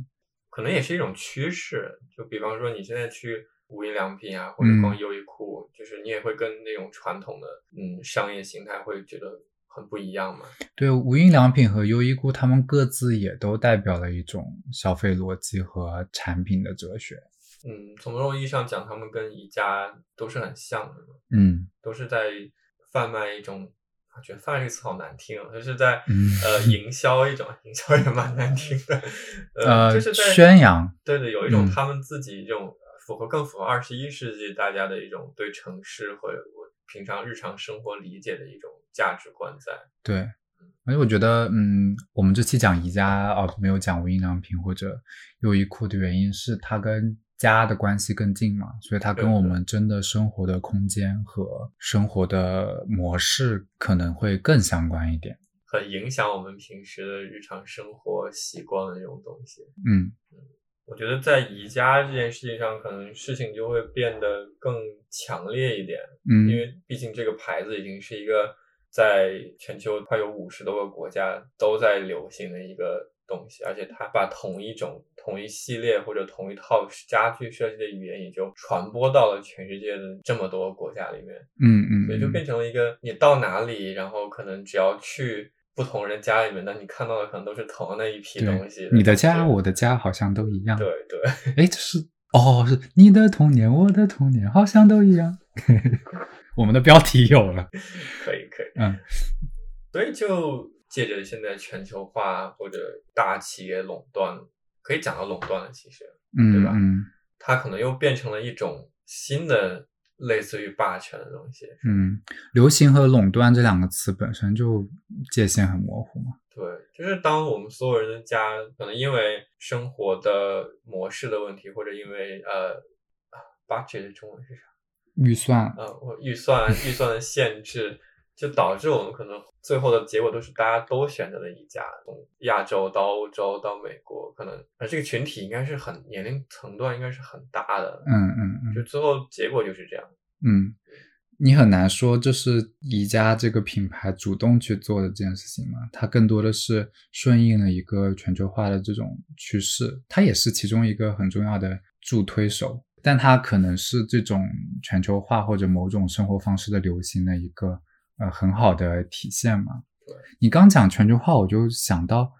可能也是一种趋势。就比方说你现在去无印良品啊，或者逛优衣库，就是你也会跟那种传统的嗯商业形态会觉得。很不一样嘛？对，无印良品和优衣库，他们各自也都代表了一种消费逻辑和产品的哲学。嗯，从某种意义上讲，他们跟宜家都是很像的。嗯，都是在贩卖一种，我觉得“贩卖”这个词好难听啊，就是在呃营销一种，营销也蛮难听的。呃，就是在宣扬。对对，有一种他们自己这种符合更符合二十一世纪大家的一种对城市或者平常日常生活理解的一种价值观在。对，而且我觉得，嗯，我们这期讲宜家哦，没有讲无印良品或者优衣库的原因是它跟家的关系更近嘛，所以它跟我们真的生活的空间和生活的模式可能会更相关一点。很影响我们平时的日常生活习惯的那种东西。嗯我觉得在宜家这件事情上，可能事情就会变得更强烈一点，嗯，因为毕竟这个牌子已经是一个在全球快有五十多个国家都在流行的一个东西，而且它把同一种、同一系列或者同一套家具设计的语言，也就传播到了全世界的这么多国家里面。嗯嗯，所以就变成了一个你到哪里，然后可能只要去不同人家里面，那你看到的可能都是同样的一批东西。你的家，我的家好像都一样。对对，哎，这是哦，是你的童年，我的童年好像都一样。我们的标题有了，可以可以。嗯 所以就借着现在全球化或者大企业垄断，可以讲到垄断了，其实嗯，对吧嗯它可能又变成了一种新的类似于霸权的东西。嗯，流行和垄断这两个词本身就界限很模糊嘛。对，就是当我们所有人的家可能因为生活的模式的问题，或者因为呃啊 budget 的中文是啥？预算，呃，我预算预算的限制，就导致我们可能最后的结果都是大家都选择了一家，从亚洲到欧洲到美国，可能而这个群体应该是很年龄层段应该是很大的，嗯嗯嗯就最后结果就是这样。嗯，你很难说这是宜家这个品牌主动去做的这件事情嘛？它更多的是顺应了一个全球化的这种趋势，它也是其中一个很重要的助推手，但它可能是这种全球化或者某种生活方式的流行的一个呃很好的体现嘛。对你刚讲全球化，我就想到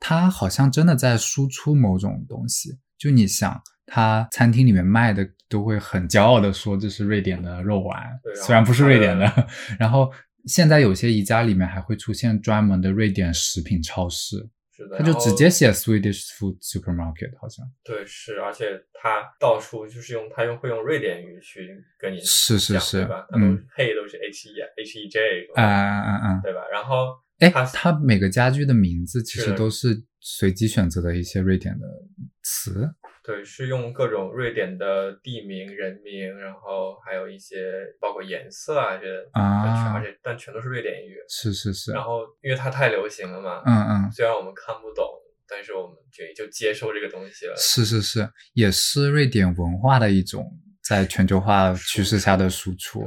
它好像真的在输出某种东西。就你想，它餐厅里面卖的都会很骄傲的说这是瑞典的肉丸虽然不是瑞典的。然后现在有些宜家里面还会出现专门的瑞典食品超市，是的，他就直接写 Swedish Food Supermarket，好像对是，而且他到处就是用他用会用瑞典语去跟你讲是是是对吧？他都嗯配都是 H E H E J 啊啊啊啊！对吧？然后哎，它它每个家具的名字其实都是随机选择的一些瑞典的词。对，是用各种瑞典的地名、人名，然后还有一些包括颜色啊这些啊而且但全都是瑞典语。是是是，然后因为它太流行了嘛，嗯嗯，虽然我们看不懂，但是我们就也就接受这个东西了。是是是，也是瑞典文化的一种在全球化趋势下的输出。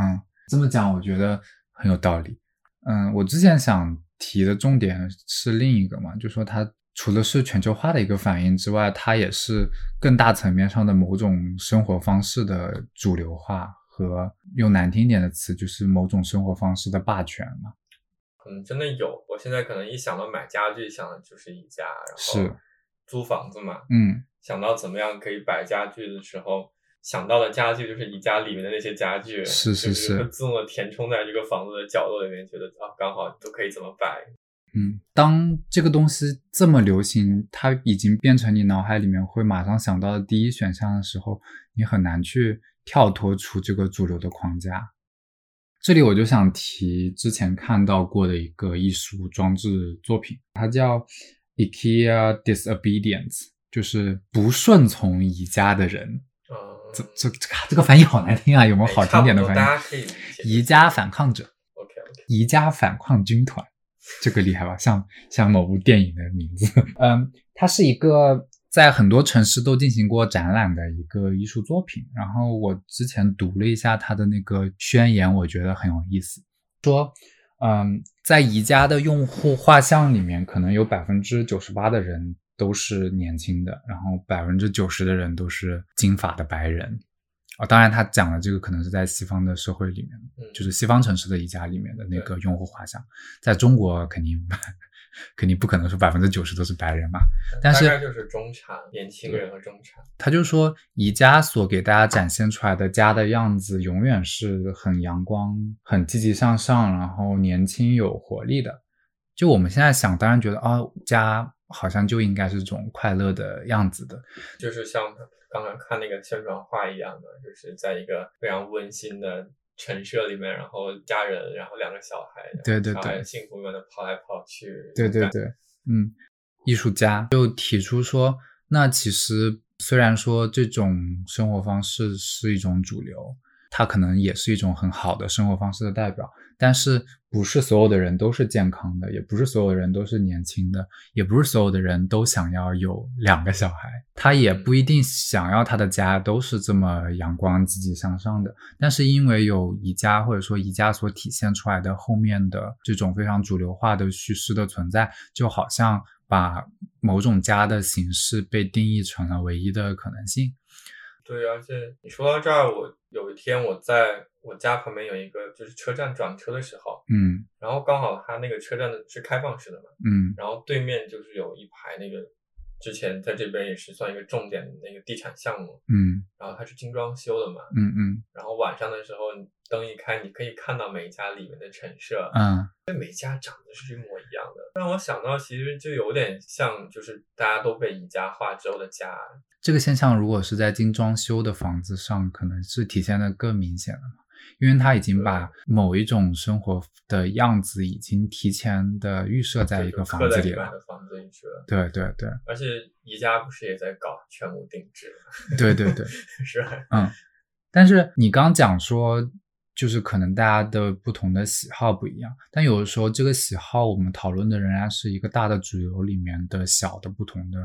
嗯，这么讲我觉得很有道理。嗯，我之前想提的重点是另一个嘛，就说它除了是全球化的一个反应之外，它也是更大层面上的某种生活方式的主流化和用难听一点的词，就是某种生活方式的霸权嘛。可能真的有。我现在可能一想到买家具，想的就是宜家，然是后租房子嘛，嗯，想到怎么样可以摆家具的时候，想到的家具就是宜家里面的那些家具，是是是会自动的填充在这个房子的角落里面，觉得啊刚好都可以怎么摆。嗯，当这个东西这么流行，它已经变成你脑海里面会马上想到的第一选项的时候，你很难去跳脱出这个主流的框架。这里我就想提之前看到过的一个艺术装置作品，它叫 IKEA Disobedience，就是不顺从宜家的人。嗯，这这这个这个翻译好难听啊，有没有好听点的翻译？宜家反抗者。OK OK，宜家反抗军团，这个厉害吧？像像某部电影的名字。嗯，它是一个在很多城市都进行过展览的一个艺术作品。然后我之前读了一下它的那个宣言，我觉得很有意思，说，嗯，在宜家的用户画像里面，可能有百分之九十八的人都是年轻的，然后百分之九十的人都是金发的白人。啊、当然，他讲的这个可能是在西方的社会里面，嗯，就是西方城市的宜家里面的那个用户画像，在中国肯定 肯定不可能说百分之九十都是白人嘛。但是大概就是中产、年轻人和中产。他就说，宜家所给大家展现出来的家的样子，永远是很阳光、很积极向上，然后年轻有活力的。就我们现在想，当然觉得啊，家好像就应该是这种快乐的样子的。就是像刚刚看那个宣传画一样的，就是在一个非常温馨的陈设里面，然后家人，然后两个小孩，对对对，幸福般的跑来跑去。对对对，嗯，艺术家就提出说，那其实虽然说这种生活方式是一种主流。它可能也是一种很好的生活方式的代表，但是不是所有的人都是健康的，也不是所有的人都是年轻的，也不是所有的人都想要有两个小孩，他也不一定想要他的家都是这么阳光、积极向上的。但是因为有宜家或者说宜家所体现出来的后面的这种非常主流化的叙事的存在，就好像把某种家的形式被定义成了唯一的可能性。对，而且你说到这儿，我有一天我在我家旁边有一个就是车站转车的时候，嗯，然后刚好它那个车站的是开放式的嘛，嗯，然后对面就是有一排那个之前在这边也是算一个重点的那个地产项目，嗯，然后它是精装修的嘛，嗯嗯，然后晚上的时候灯一开，你可以看到每一家里面的陈设，嗯，这每家长得是一模一样的，让我想到其实就有点像就是大家都被宜家化之后的家。这个现象如果是在精装修的房子上，可能是体现的更明显的嘛，因为他已经把某一种生活的样子已经提前的预设在一个房子里了。房子里去了。对对对。而且宜家不是也在搞全屋定制？对对 对，是。嗯，但是你刚讲说。就是可能大家的不同的喜好不一样，但有的时候这个喜好我们讨论的仍然是一个大的主流里面的小的不同的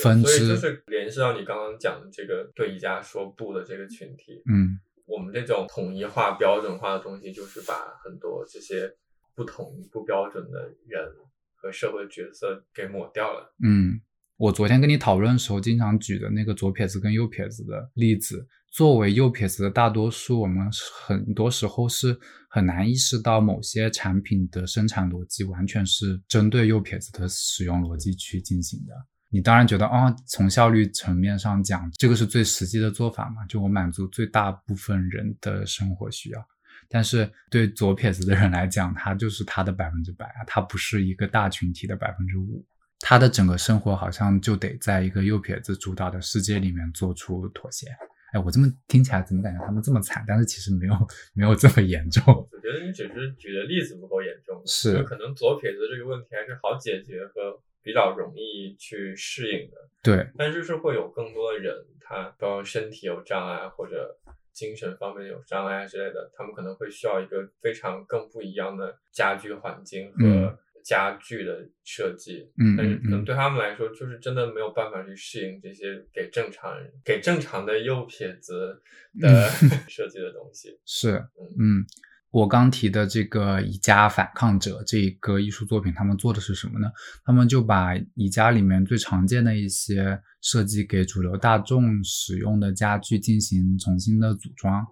分支。所以就是联系到你刚刚讲的这个对宜家说不的这个群体。嗯，我们这种统一化、标准化的东西，就是把很多这些不统一、不标准的人和社会角色给抹掉了。嗯，我昨天跟你讨论的时候，经常举的那个左撇子跟右撇子的例子。作为右撇子的大多数，我们很多时候是很难意识到某些产品的生产逻辑完全是针对右撇子的使用逻辑去进行的。你当然觉得，哦，从效率层面上讲，这个是最实际的做法嘛？就我满足最大部分人的生活需要。但是对左撇子的人来讲，他就是他的百分之百啊，他不是一个大群体的百分之五，他的整个生活好像就得在一个右撇子主导的世界里面做出妥协。哎，我这么听起来怎么感觉他们这么惨？但是其实没有没有这么严重。我觉得你只是举的例子不够严重，是可能左撇子这个问题还是好解决和比较容易去适应的。对，但是是会有更多的人，他比方身体有障碍或者精神方面有障碍之类的，他们可能会需要一个非常更不一样的家居环境和。家具的设计，嗯，但是可能对他们来说，就是真的没有办法去适应这些给正常人、给正常的右撇子的 设计的东西。是，嗯，我刚提的这个宜家反抗者这个艺术作品，他们做的是什么呢？他们就把宜家里面最常见的一些设计给主流大众使用的家具进行重新的组装。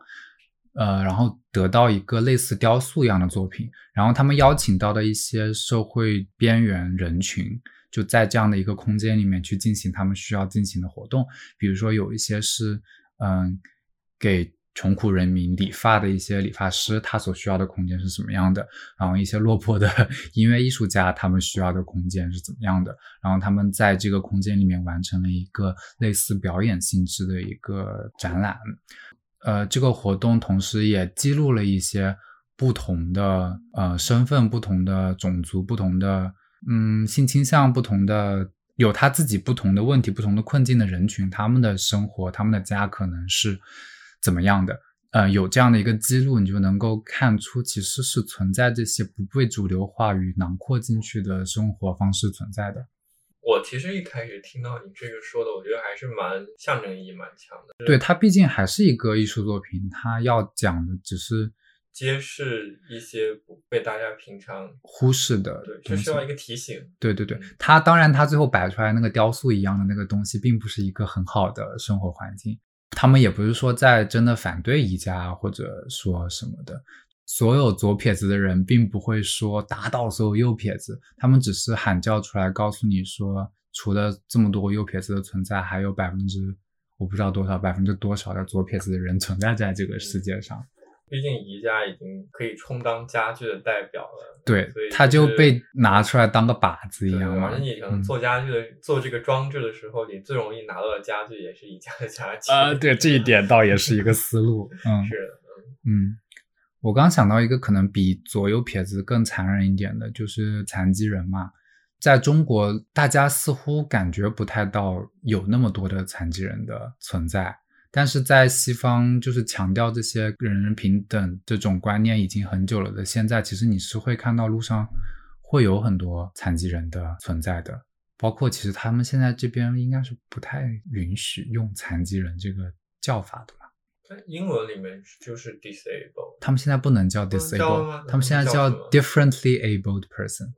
呃，然后得到一个类似雕塑一样的作品，然后他们邀请到的一些社会边缘人群，就在这样的一个空间里面去进行他们需要进行的活动，比如说有一些是，嗯，给穷苦人民理发的一些理发师，他所需要的空间是什么样的？然后一些落魄的 音乐艺术家，他们需要的空间是怎么样的？然后他们在这个空间里面完成了一个类似表演性质的一个展览。呃，这个活动同时也记录了一些不同的呃身份、不同的种族、不同的嗯性倾向、不同的有他自己不同的问题、不同的困境的人群，他们的生活、他们的家可能是怎么样的？呃，有这样的一个记录，你就能够看出其实是存在这些不被主流话语囊括进去的生活方式存在的。我其实一开始听到你这个说的，我觉得还是蛮象征意义蛮强的。对，它毕竟还是一个艺术作品，它要讲的只是揭示一些不被大家平常忽视的，对，就需要一个提醒。对对对，它当然，它最后摆出来那个雕塑一样的那个东西，并不是一个很好的生活环境。他们也不是说在真的反对宜家或者说什么的。所有左撇子的人并不会说打倒所有右撇子，他们只是喊叫出来，告诉你说，除了这么多右撇子的存在，还有百分之我不知道多少百分之多少的左撇子的人存在在这个世界上。毕竟宜家已经可以充当家具的代表了，对，所以他就被拿出来当个靶子一样嘛。而且你可能做家具的做这个装置的时候，你最容易拿到的家具也是宜家的家具。啊，对，这一点倒也是一个思路。嗯，是的，嗯。我刚想到一个可能比左右撇子更残忍一点的，就是残疾人嘛。在中国，大家似乎感觉不太到有那么多的残疾人的存在，但是在西方，就是强调这些人人平等这种观念已经很久了的。现在，其实你是会看到路上会有很多残疾人的存在的，包括其实他们现在这边应该是不太允许用残疾人这个叫法的。在英文里面就是 disabled，他们现在不能叫不能叫 disabled，他们现在叫 differently abled person。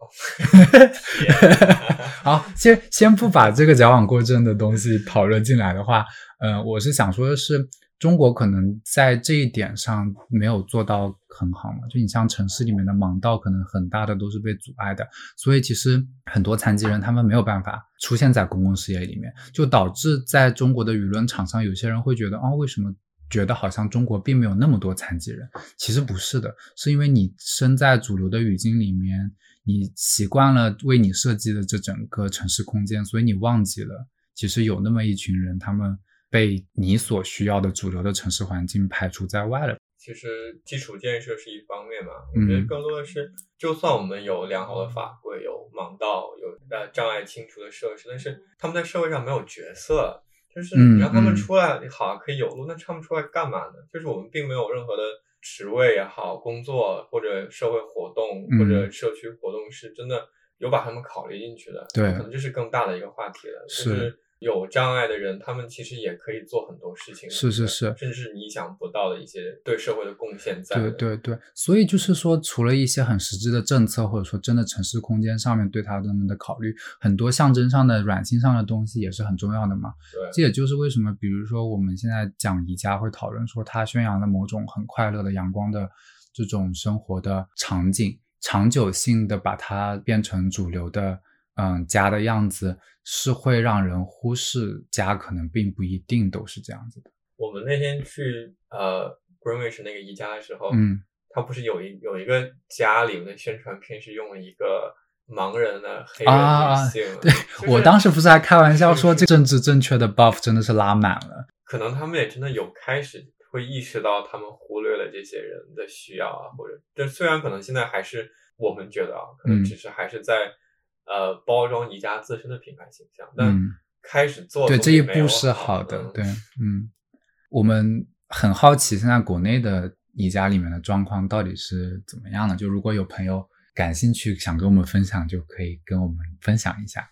天 好，先 先不把这个矫枉过正的东西讨论进来的话，呃，我是想说的是，中国可能在这一点上没有做到很好嘛。就你像城市里面的盲道，可能很大的都是被阻碍的，所以其实很多残疾人他们没有办法出现在公共视野里面，就导致在中国的舆论场上，有些人会觉得，哦，为什么？觉得好像中国并没有那么多残疾人，其实不是的，是因为你身在主流的语境里面，你习惯了为你设计的这整个城市空间，所以你忘记了，其实有那么一群人，他们被你所需要的主流的城市环境排除在外了。其实基础建设是一方面嘛，我觉得嗯更多的是，就算我们有良好的法规、有盲道、有呃障碍清除的设施，但是他们在社会上没有角色，就是嗯你让他们嗯。出来，好可以有路，那他们出来干嘛呢？就是我们并没有任何的职位也好、工作或者社会活动嗯或者社区活动是真的有把他们考虑进去的，对可能这是更大的一个话题了，是就是有障碍的人，他们其实也可以做很多事情，是是是甚至是你意想不到的一些对社会的贡献在。对对对，所以就是说，除了一些很实质的政策，或者说真的城市空间上面对他们的考虑，很多象征上的、软性上的东西也是很重要的嘛。对这也就是为什么，比如说我们现在讲宜家会讨论说，它宣扬的某种很快乐的、阳光的这种生活的场景，长久性的把它变成主流的，嗯，家的样子，是会让人忽视家可能并不一定都是这样子的。我们那天去呃 Greenwich 那个宜家的时候，嗯，他不是有一有一个家里面的宣传片是用了一个盲人的黑啊人啊女性，对就是我当时不是还开玩笑说，这政治正确的 buff 真的是拉满了。可能他们也真的有开始会意识到他们忽略了这些人的需要啊，或者这虽然可能现在还是我们觉得啊，可能嗯只是还是在、呃包装宜家自身的品牌形象，但嗯开始做对，这一步是好好的。嗯对，嗯，我们很好奇现在国内的宜家里面的状况到底是怎么样的。就如果有朋友感兴趣，想跟我们分享，就可以跟我们分享一下。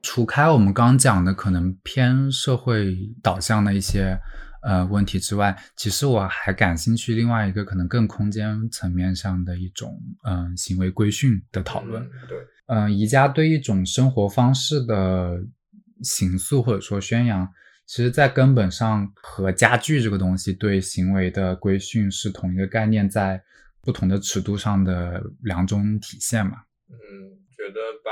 除开我们刚讲的可能偏社会导向的一些呃问题之外，其实我还感兴趣另外一个可能更空间层面上的一种嗯、呃行为规训的讨论。嗯对，嗯、呃，宜家对一种生活方式的形塑或者说宣扬，其实在根本上和家具这个东西对行为的规训是同一个概念，在不同的尺度上的两种体现嘛。嗯，觉得把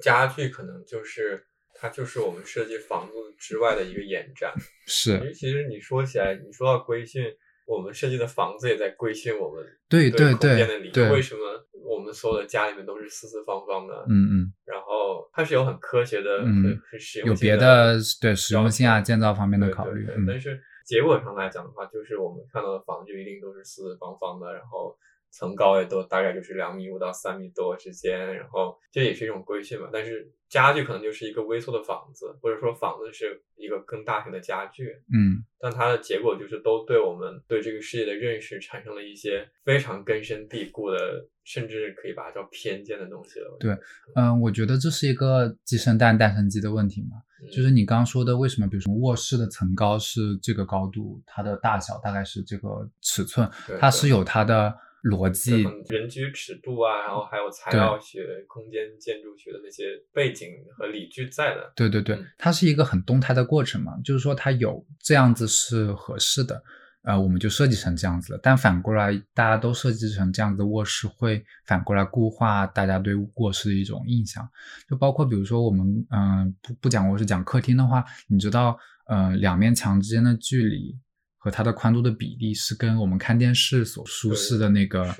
家具可能就是它就是我们设计房子之外的一个延展。因是为其实你说起来，你说到规训，我们设计的房子也在规训我们对对空间的理解。为什么我们所有的家里面都是四四方方的？嗯嗯。然后它是有很科学的、嗯很很实用有别的对实用性啊、建造方面的对考虑对，对嗯但是结果上来讲的话，就是我们看到的房就一定都是四四方方的，然后层高也都大概就是两米五到三米多之间，然后这也是一种规训嘛。但是家具可能就是一个微缩的房子，或者说房子是一个更大型的家具，嗯但它的结果就是都对我们对这个世界的认识产生了一些非常根深蒂固的，甚至可以把它叫偏见的东西了。对嗯，我觉得这是一个鸡生蛋蛋生鸡的问题嘛，嗯，就是你刚刚说的，为什么比如说卧室的层高是这个高度，它的大小大概是这个尺寸，它是有它的逻辑人居尺度啊，然后还有材料学、空间建筑学的那些背景和理据在的。对对对嗯，它是一个很动态的过程嘛，就是说它有这样子是合适的，呃，我们就设计成这样子了。但反过来，大家都设计成这样子的卧室，会反过来固化大家对卧室的一种印象。就包括比如说我们，嗯、不不讲卧室，讲客厅的话，你知道，呃，两面墙之间的距离和它的宽度的比例是跟我们看电视所舒适的那个，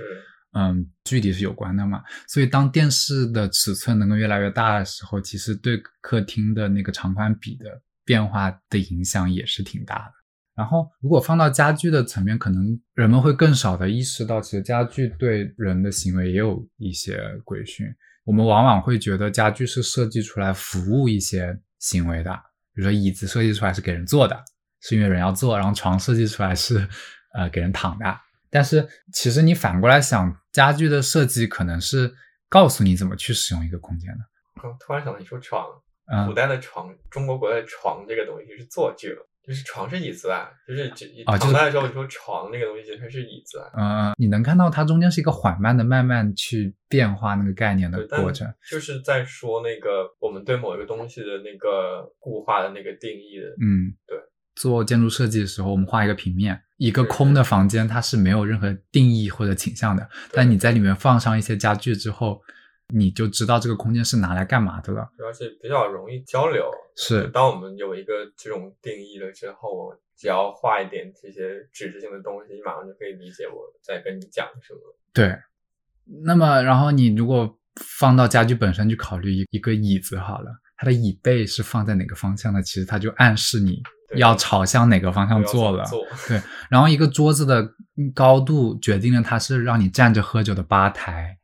嗯距离是有关的嘛。所以当电视的尺寸能够越来越大的时候，其实对客厅的那个长宽比的变化的影响也是挺大的。然后，如果放到家具的层面，可能人们会更少的意识到，其实家具对人的行为也有一些规训。我们往往会觉得家具是设计出来服务一些行为的，比如说椅子设计出来是给人坐的，是因为人要坐；然后床设计出来是 呃给人躺的。但是其实你反过来想，家具的设计可能是告诉你怎么去使用一个空间的。我突然想到，你说床，嗯古代的床，中国古代的床这个东西是坐具了。就是床是椅子啊，就是只啊就是唐代的时候你说床那个东西其实是椅子啊，嗯，你能看到它中间是一个缓慢的、慢慢去变化那个概念的过程。就是在说那个我们对某一个东西的那个固化的那个定义的，嗯，对。做建筑设计的时候，我们画一个平面，一个空的房间，它是没有任何定义或者倾向的。但你在里面放上一些家具之后，你就知道这个空间是拿来干嘛的了。而且比较容易交流。是，当我们有一个这种定义了之后，只要画一点这些指示性的东西，你马上就可以理解我在跟你讲什么。对。那么，然后你如果放到家具本身去考虑一一个椅子好了，它的椅背是放在哪个方向的？其实它就暗示你对要朝向哪个方向坐了。对，然后一个桌子的高度决定了它是让你站着喝酒的吧台，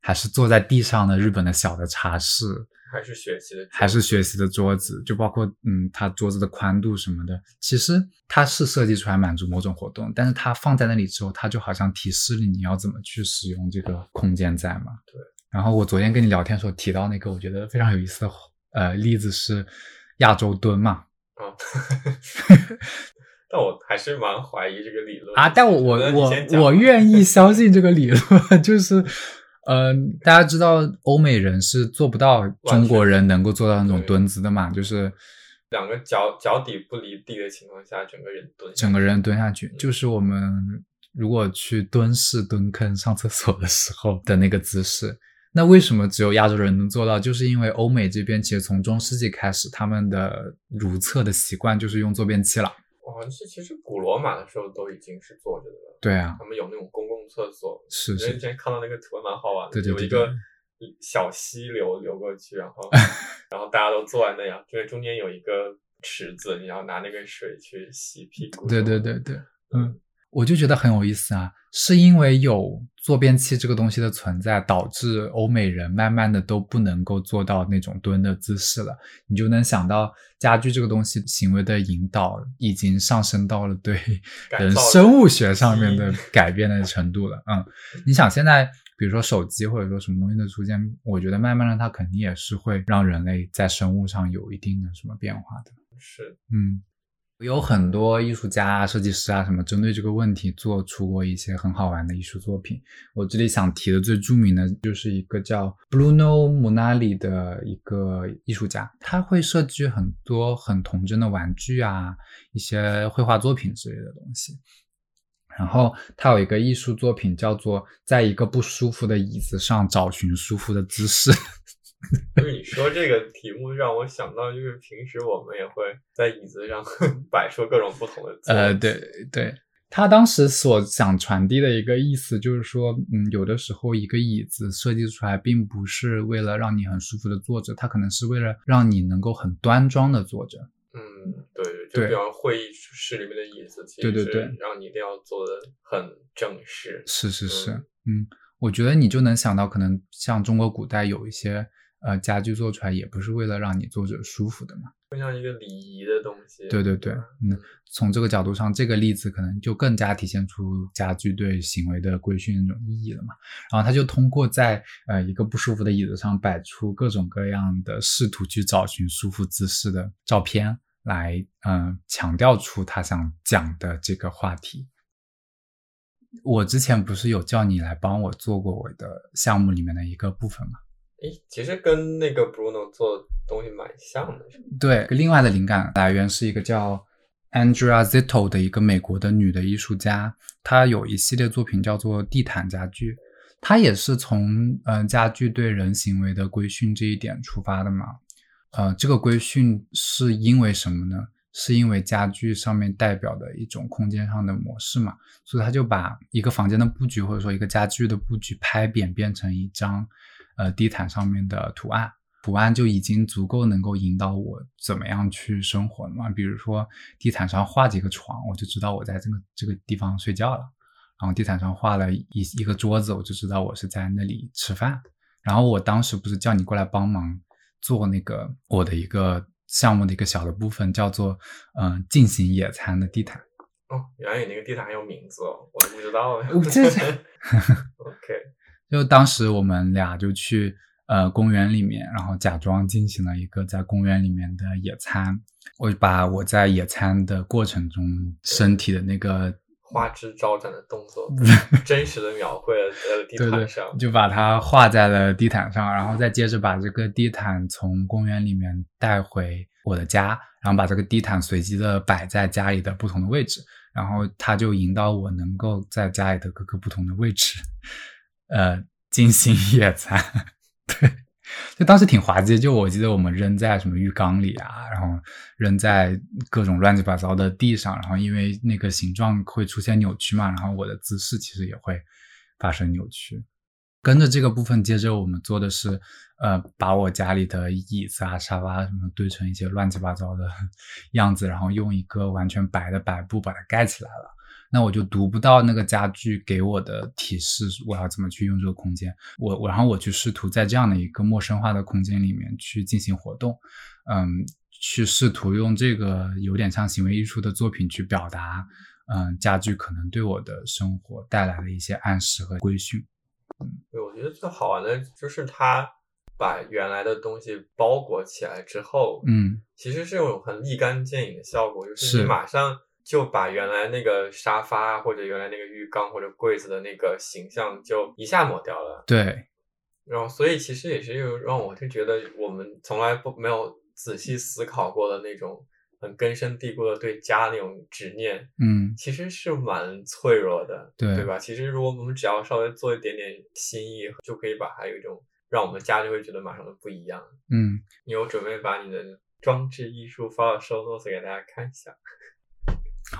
还是坐在地上的日本的小的茶室，还是学习的，还是学习的桌子，就包括嗯，它桌子的宽度什么的，其实它是设计出来满足某种活动，但是它放在那里之后，它就好像提示了你要怎么去使用这个空间在嘛。对。然后我昨天跟你聊天的时候提到那个我觉得非常有意思的呃例子是亚洲蹲嘛，啊。但我还是蛮怀疑这个理论啊，但我我我我 愿意相信这个理论，就是，呃，大家知道欧美人是做不到中国人能够做到那种蹲姿的嘛，就是两个脚脚底不离地的情况下，整个人蹲整个人蹲下去，就是我们如果去蹲式蹲坑上厕所的时候的那个姿势。那为什么只有亚洲人能做到？就是因为欧美这边其实从中世纪开始，他们的如厕的习惯就是用坐便器了。哦，这其实古罗马的时候都已经是坐着的了。对啊，他们有那种公共厕所，是是我之前看到那个图还蛮好玩的，对对对有一个小溪流流过去，然后 然后大家都坐在那样，因为中间有一个池子，你要拿那个水去洗屁股。对对对对，嗯，我就觉得很有意思啊，是因为有坐便器这个东西的存在，导致欧美人慢慢的都不能够做到那种蹲的姿势了。你就能想到家具这个东西行为的引导已经上升到了对人生物学上面的 改变的程度了。嗯，你想现在。比如说手机或者说什么东西的出现，我觉得慢慢的它肯定也是会让人类在生物上有一定的什么变化的。是嗯，有很多艺术家啊、设计师啊什么，针对这个问题做出过一些很好玩的艺术作品。我这里想提的最著名的就是一个叫 Bruno Munali 的一个艺术家，他会设计很多很童真的玩具啊，一些绘画作品之类的东西。然后他有一个艺术作品叫做在一个不舒服的椅子上找寻舒服的姿势。就是你说这个题目让我想到，就是平时我们也会在椅子上 摆出各种不同的姿呃，势对对，他当时所想传递的一个意思就是说，嗯，有的时候一个椅子设计出来，并不是为了让你很舒服的坐着，它可能是为了让你能够很端庄的坐着。嗯，对对，就比方会议室里面的椅子，其实是对对对让你一定要坐的很正式。是是是，嗯嗯，我觉得你就能想到，可能像中国古代有一些呃家具做出来，也不是为了让你坐着舒服的嘛。更像一个礼仪的东西。对对对，嗯，从这个角度上，这个例子可能就更加体现出家具对行为的规训那种意义了嘛。然后他就通过在呃一个不舒服的椅子上摆出各种各样的试图去找寻舒服姿势的照片，来嗯、呃强调出他想讲的这个话题。我之前不是有叫你来帮我做过我的项目里面的一个部分吗？诶，其实跟那个 Bruno 做东西蛮像的。对，另外的灵感来源是一个叫 Andrea Zito 的一个美国的女的艺术家，她有一系列作品叫做地毯家具，她也是从呃家具对人行为的规训这一点出发的嘛。呃，这个规训是因为什么呢？是因为家具上面代表的一种空间上的模式嘛，所以他就把一个房间的布局或者说一个家具的布局拍扁变成一张呃地毯上面的图案，图案就已经足够能够引导我怎么样去生活了嘛。比如说地毯上画几个床，我就知道我在这个这个地方睡觉了；然后地毯上画了一一个桌子，我就知道我是在那里吃饭。然后我当时不是叫你过来帮忙做那个我的一个项目的一个小的部分，叫做嗯进行野餐的地毯。哦，原来你那个地毯还有名字哦，我都不知道哎。这是 OK，就当时我们俩就去呃公园里面，然后假装进行了一个在公园里面的野餐。我把我在野餐的过程中身体的那个。花枝招展的动作，真实的描绘了在地毯上，就把它画在了地毯上，然后再接着把这个地毯从公园里面带回我的家，然后把这个地毯随机的摆在家里的不同的位置，然后它就引导我能够在家里的各个不同的位置，呃，进行野餐，对。就当时挺滑稽，就我记得我们扔在什么浴缸里啊，然后扔在各种乱七八糟的地上，然后因为那个形状会出现扭曲嘛，然后我的姿势其实也会发生扭曲。跟着这个部分，接着我们做的是，呃，把我家里的椅子啊、沙发什么堆成一些乱七八糟的 样子，然后用一个完全白的白布把它盖起来了。那我就读不到那个家具给我的提示，我要怎么去用这个空间？我我然后我去试图在这样的一个陌生化的空间里面去进行活动，嗯，去试图用这个有点像行为艺术的作品去表达，嗯，家具可能对我的生活带来的一些暗示和规训。嗯，对，我觉得最好玩的就是它把原来的东西包裹起来之后，嗯，其实是有种很立竿见影的效果，就是你马上。就把原来那个沙发或者原来那个浴缸或者柜子的那个形象就一下抹掉了。对，然后所以其实也是又让我就觉得我们从来不没有仔细思考过的那种很根深蒂固的对家那种执念，嗯，其实是蛮脆弱的，对对吧？其实如果我们只要稍微做一点点心意，就可以把它有一种让我们家就会觉得马上都不一样。嗯，你有准备把你的装置艺术发到收 notes 给大家看一下？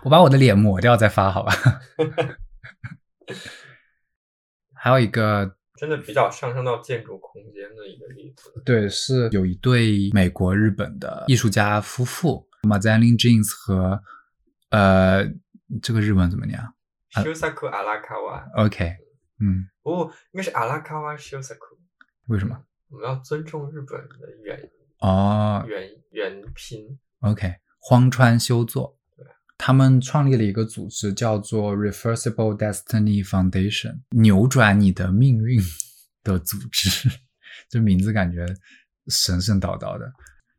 我把我的脸抹掉再发，好吧。还有一个真的比较上升到建筑空间的一个例子，对，是有一对美国日本的艺术家夫妇 m a z a l i n Jeans 和呃，这个日文怎么念？Shusaku Arakawa。OK，嗯，哦，应该是 Arakawa Shusaku。为什么？我们要尊重日本的原哦原原拼。OK，荒川修作。他们创立了一个组织，叫做 Reversible Destiny Foundation，扭转你的命运的组织。这名字感觉神神叨叨的。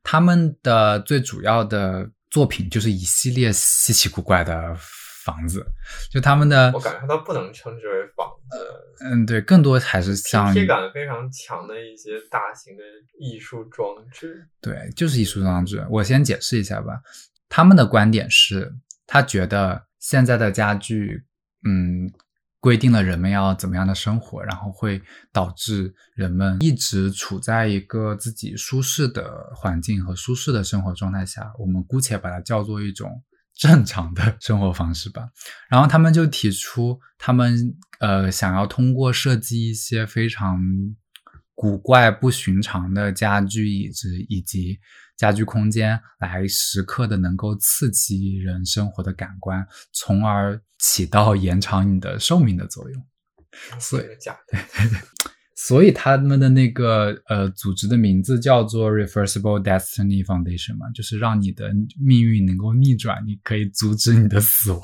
他们的最主要的作品就是一系列稀奇古怪的房子，就他们的，我感觉它不能称之为房子。嗯，对，更多还是像贴感非常强的一些大型的艺术装置。对，就是艺术装置。我先解释一下吧。他们的观点是。他觉得现在的家具，嗯，规定了人们要怎么样的生活，然后会导致人们一直处在一个自己舒适的环境和舒适的生活状态下。我们姑且把它叫做一种 正常的生活方式吧。然后他们就提出，他们呃想要通过设计一些非常古怪不寻常的家具、椅子以及。家居空间来时刻的能够刺激人生活的感官，从而起到延长你的寿命的作用。所以，对 对对，所以他们的那个呃组织的名字叫做 Reversible Destiny Foundation 嘛，就是让你的命运能够逆转，你可以阻止你的死亡。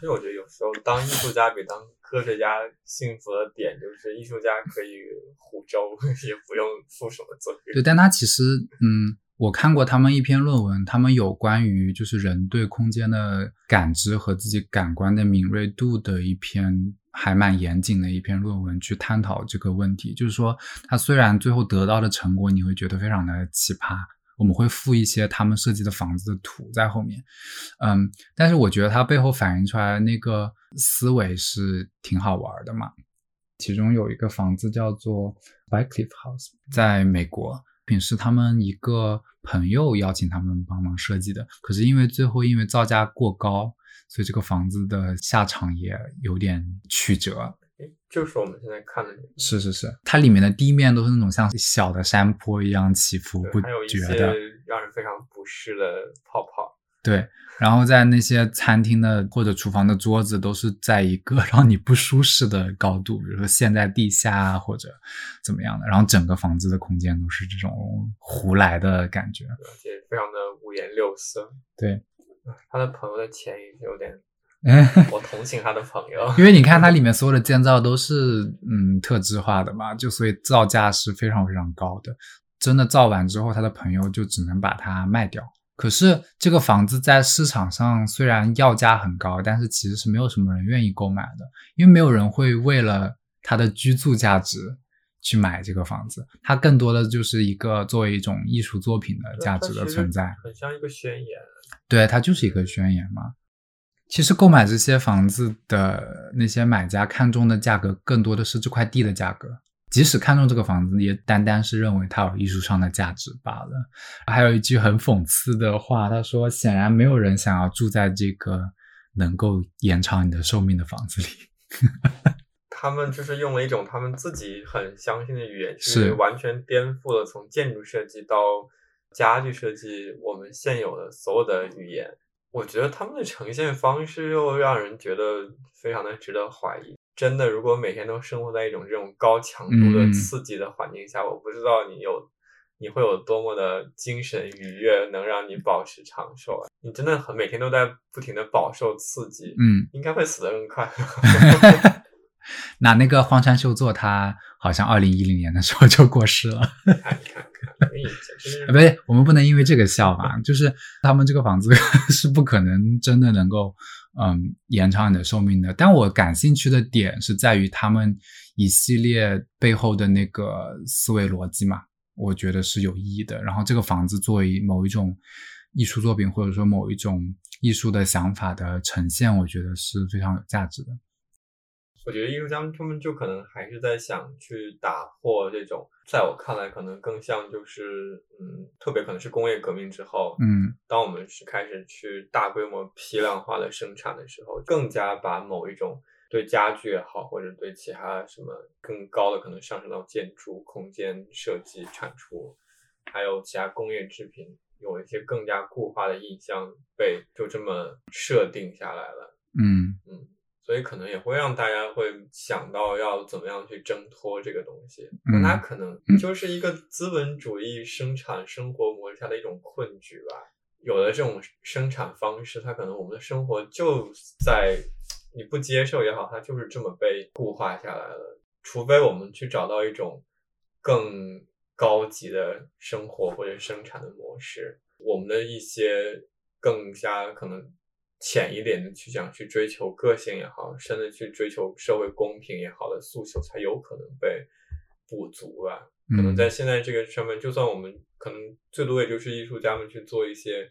所以我觉得有时候当艺术家比当科学家幸福的点，就是艺术家可以胡诌，也不用负什么责任。对，但他其实嗯。我看过他们一篇论文，他们有关于就是人对空间的感知和自己感官的敏锐度的一篇还蛮严谨的一篇论文，去探讨这个问题。就是说，他虽然最后得到的成果你会觉得非常的奇葩，我们会附一些他们设计的房子的图在后面，嗯，但是我觉得它背后反映出来那个思维是挺好玩的嘛。其中有一个房子叫做 Bycliffe House，在美国。品是他们一个朋友邀请他们帮忙设计的，可是因为最后因为造价过高，所以这个房子的下场也有点曲折。诶就是我们现在看的这个，是是是，它里面的地面都是那种像小的山坡一样起伏不对还有一些绝的，让人非常不适的泡泡。对。然后在那些餐厅的或者厨房的桌子都是在一个 让你不舒适的高度，比如说陷在地下啊，或者怎么样的。然后整个房子的空间都是这种胡来的感觉。而且非常的五颜六色。对，他的朋友的钱也有点，嗯，我同情他的朋友。因为你看它里面所有的建造都是嗯特制化的嘛，就所以造价是非常非常高的。真的造完之后，他的朋友就只能把它卖掉。可是这个房子在市场上虽然要价很高，但是其实是没有什么人愿意购买的，因为没有人会为了它的居住价值去买这个房子，它更多的就是一个作为一种艺术作品的价值的存在。很像一个宣言。对，它就是一个宣言嘛。其实购买这些房子的那些买家看中的价格，更多的是这块地的价格。即使看中这个房子，也单单是认为它有艺术上的价值罢了。还有一句很讽刺的话，他说：“显然没有人想要住在这个能够延长你的寿命的房子里。他们就是用了一种他们自己很相信的语言，是完全颠覆了从建筑设计到家具设计我们现有的所有的语言。我觉得他们的呈现方式又让人觉得非常的值得怀疑。真的，如果每天都生活在一种这种高强度的嗯刺激的环境下，我不知道你有你会有多么的精神愉悦，能让你保持长寿啊！你真的很每天都在不停的饱受刺激，嗯，应该会死得更快。那那个荒山秀作，他好像二零一零年的时候就过世了。不对，我们不能因为这个笑嘛。就是他们这个房子 是不可能真的能够嗯延长你的寿命的。但我感兴趣的点是在于他们一系列背后的那个思维逻辑嘛，我觉得是有意义的。然后这个房子作为某一种艺术作品，或者说某一种艺术的想法的呈现，我觉得是非常有价值的。我觉得艺术家他们就可能还是在想去打破这种，在我看来可能更像就是，嗯，特别可能是工业革命之后，嗯当我们是开始去大规模批量化的生产的时候，更加把某一种对家具也好，或者对其他什么更高的可能上升到建筑、空间设计、产出，还有其他工业制品，有一些更加固化的印象被就这么设定下来了。嗯嗯，所以可能也会让大家会想到要怎么样去挣脱这个东西。嗯那它可能就是一个资本主义生产生活模式下的一种困局吧。有了这种生产方式，它可能我们的生活就在你不接受也好，它就是这么被固化下来了。除非我们去找到一种更高级的生活或者生产的模式，我们的一些更加可能浅一点的去讲去追求个性也好，甚至去追求社会公平也好的诉求，才有可能被补足吧。可能嗯在现在这个上面，就算我们可能最多也就是艺术家们去做一些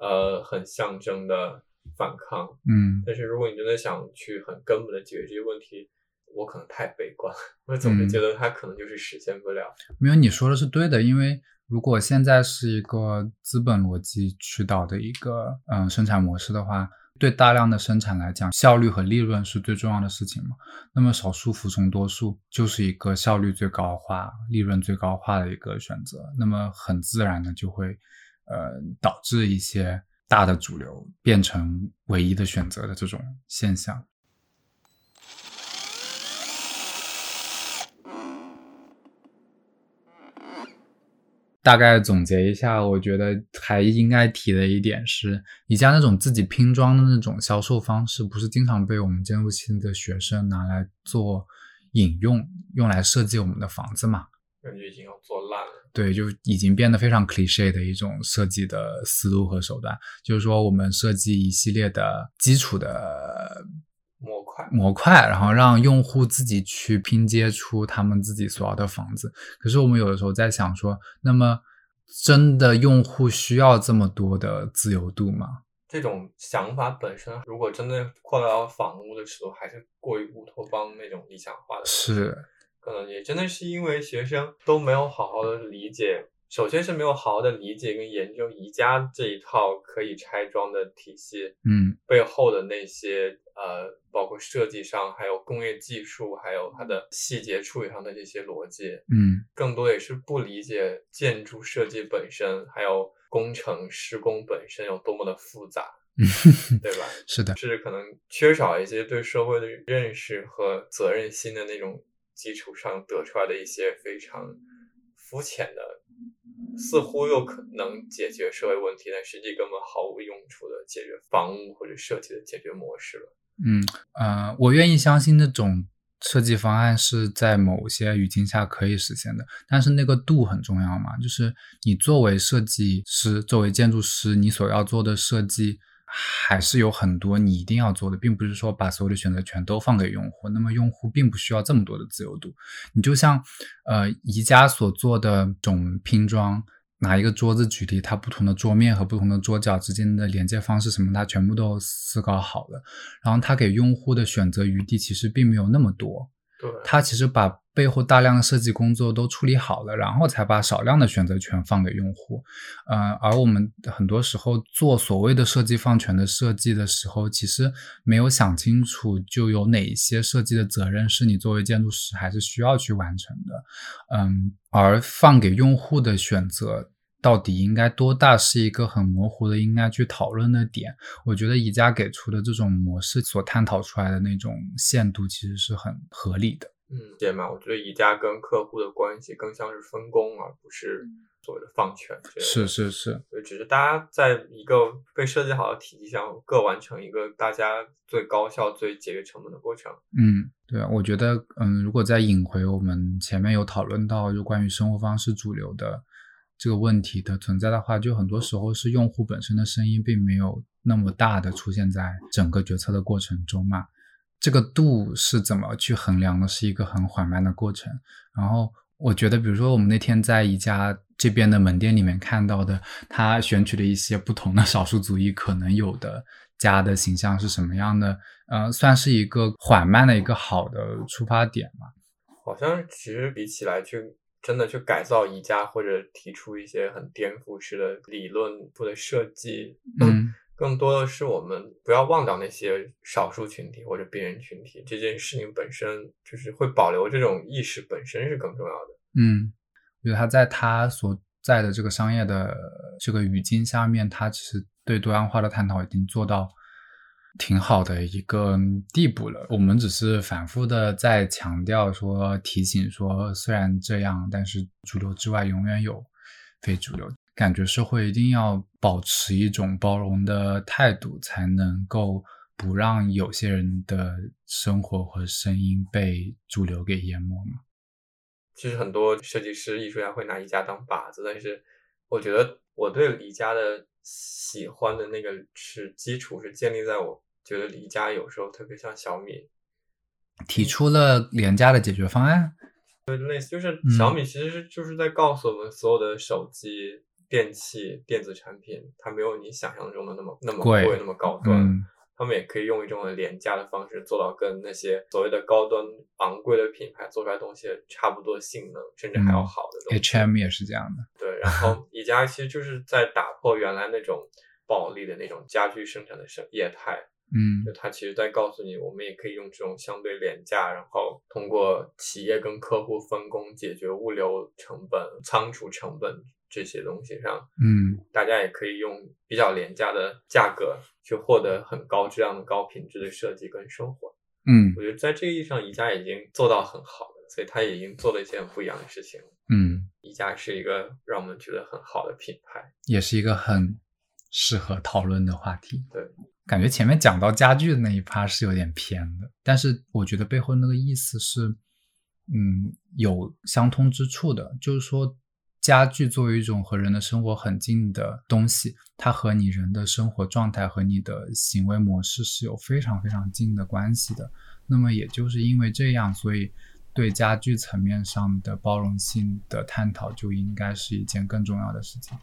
呃很象征的反抗，嗯但是如果你真的想去很根本的解决这些问题，我可能太悲观，我总是觉得它可能就是实现不了。没有，你说的是对的，因为如果现在是一个资本逻辑驱导的一个嗯、生产模式的话，对大量的生产来讲，效率和利润是最重要的事情嘛。那么少数服从多数，就是一个效率最高化、利润最高化的一个选择。那么很自然的就会呃导致一些大的主流变成唯一的选择的这种现象。大概总结一下，我觉得还应该提的一点是，宜家那种自己拼装的那种销售方式，不是经常被我们建筑系的学生拿来做引用，用来设计我们的房子嘛？感觉已经要做烂了。对，就已经变得非常 cliche 的一种设计的思路和手段，就是说我们设计一系列的基础的模块，模块，然后让用户自己去拼接出他们自己所要的房子。可是我们有的时候在想说，那么真的用户需要这么多的自由度吗？这种想法本身，如果真的扩大到房屋的尺度，还是过于乌托邦那种理想化的。是，可能也真的是因为学生都没有好好的理解，首先是没有好好的理解跟研究宜家这一套可以拆装的体系，嗯。背后的那些呃，包括设计上，还有工业技术，还有它的细节处理上的这些逻辑，嗯。更多也是不理解建筑设计本身，还有工程施工本身有多么的复杂，嗯，对吧？是的，是可能缺少一些对社会的认识和责任心的那种基础上得出来的一些非常肤浅的，似乎又可能解决社会问题，但实际根本毫无用处的解决房屋或者设计的解决模式了。嗯呃，我愿意相信那种设计方案是在某些语境下可以实现的，但是那个度很重要嘛，就是你作为设计师，作为建筑师，你所要做的设计。还是有很多你一定要做的，并不是说把所有的选择权都放给用户。那么用户并不需要这么多的自由度。你就像呃宜家所做的这种拼装，拿一个桌子举例，它不同的桌面和不同的桌角之间的连接方式什么，它全部都思考好了。然后它给用户的选择余地其实并没有那么多。对，它其实把背后大量的设计工作都处理好了，然后才把少量的选择权放给用户。呃，而我们很多时候做所谓的设计放权的设计的时候，其实没有想清楚，就有哪些设计的责任是你作为建筑师还是需要去完成的。嗯，而放给用户的选择。到底应该多大是一个很模糊的应该去讨论的点。我觉得宜家给出的这种模式所探讨出来的那种限度其实是很合理的。嗯，对嘛？我觉得宜家跟客户的关系更像是分工，而不是所谓的放权。是是是，对，只是大家在一个被设计好的体系下各完成一个大家最高效、最节约成本的过程。嗯，对啊，我觉得，嗯，如果再引回我们前面有讨论到就关于生活方式主流的。这个问题的存在的话，就很多时候是用户本身的声音并没有那么大的出现在整个决策的过程中嘛。这个度是怎么去衡量的？是一个很缓慢的过程。然后我觉得，比如说我们那天在宜家这边的门店里面看到的，他选取的一些不同的少数族裔可能有的家的形象是什么样的？呃，算是一个缓慢的一个好的出发点嘛。好像其实比起来去。真的去改造宜家，或者提出一些很颠覆式的理论或者设计，嗯，更多的是我们不要忘掉那些少数群体或者边缘群体，这件事情本身就是会保留这种意识本身是更重要的。嗯，我觉得他在他所在的这个商业的这个语境下面，他其实对多样化的探讨已经做到。挺好的一个地步了。我们只是反复的在强调说，提醒说，虽然这样，但是主流之外永远有非主流。感觉社会一定要保持一种包容的态度，才能够不让有些人的生活和声音被主流给淹没嘛。其实很多设计师、艺术家会拿宜家当靶子，但是我觉得我对宜家的喜欢的那个是基础是建立在我。觉得宜家有时候特别像小米，提出了廉价的解决方案。对，类似就是小米其实是就是在告诉我们，所有的手机、电器、电子产品，它没有你想象中的那么那么贵、那么高端。他们也可以用一种廉价的方式做到跟那些所谓的高端昂贵的品牌做出来东西差不多性能，甚至还要好的东西。H&M 也是这样的。对，然后宜家其实就是在打破原来那种暴利的那种家居生产的生业态。嗯，就它其实在告诉你，我们也可以用这种相对廉价，然后通过企业跟客户分工解决物流成本、仓储成本这些东西上，嗯，大家也可以用比较廉价的价格去获得很高质量的高品质的设计跟生活。嗯，我觉得在这个意义上，宜家已经做到很好了，所以它已经做了一件很不一样的事情。嗯，宜家是一个让我们觉得很好的品牌，也是一个很适合讨论的话题。对。感觉前面讲到家具的那一趴是有点偏的，但是我觉得背后那个意思是，嗯，有相通之处的。就是说，家具作为一种和人的生活很近的东西，它和你人的生活状态和你的行为模式是有非常非常近的关系的。那么也就是因为这样，所以对家具层面上的包容性的探讨就应该是一件更重要的事情。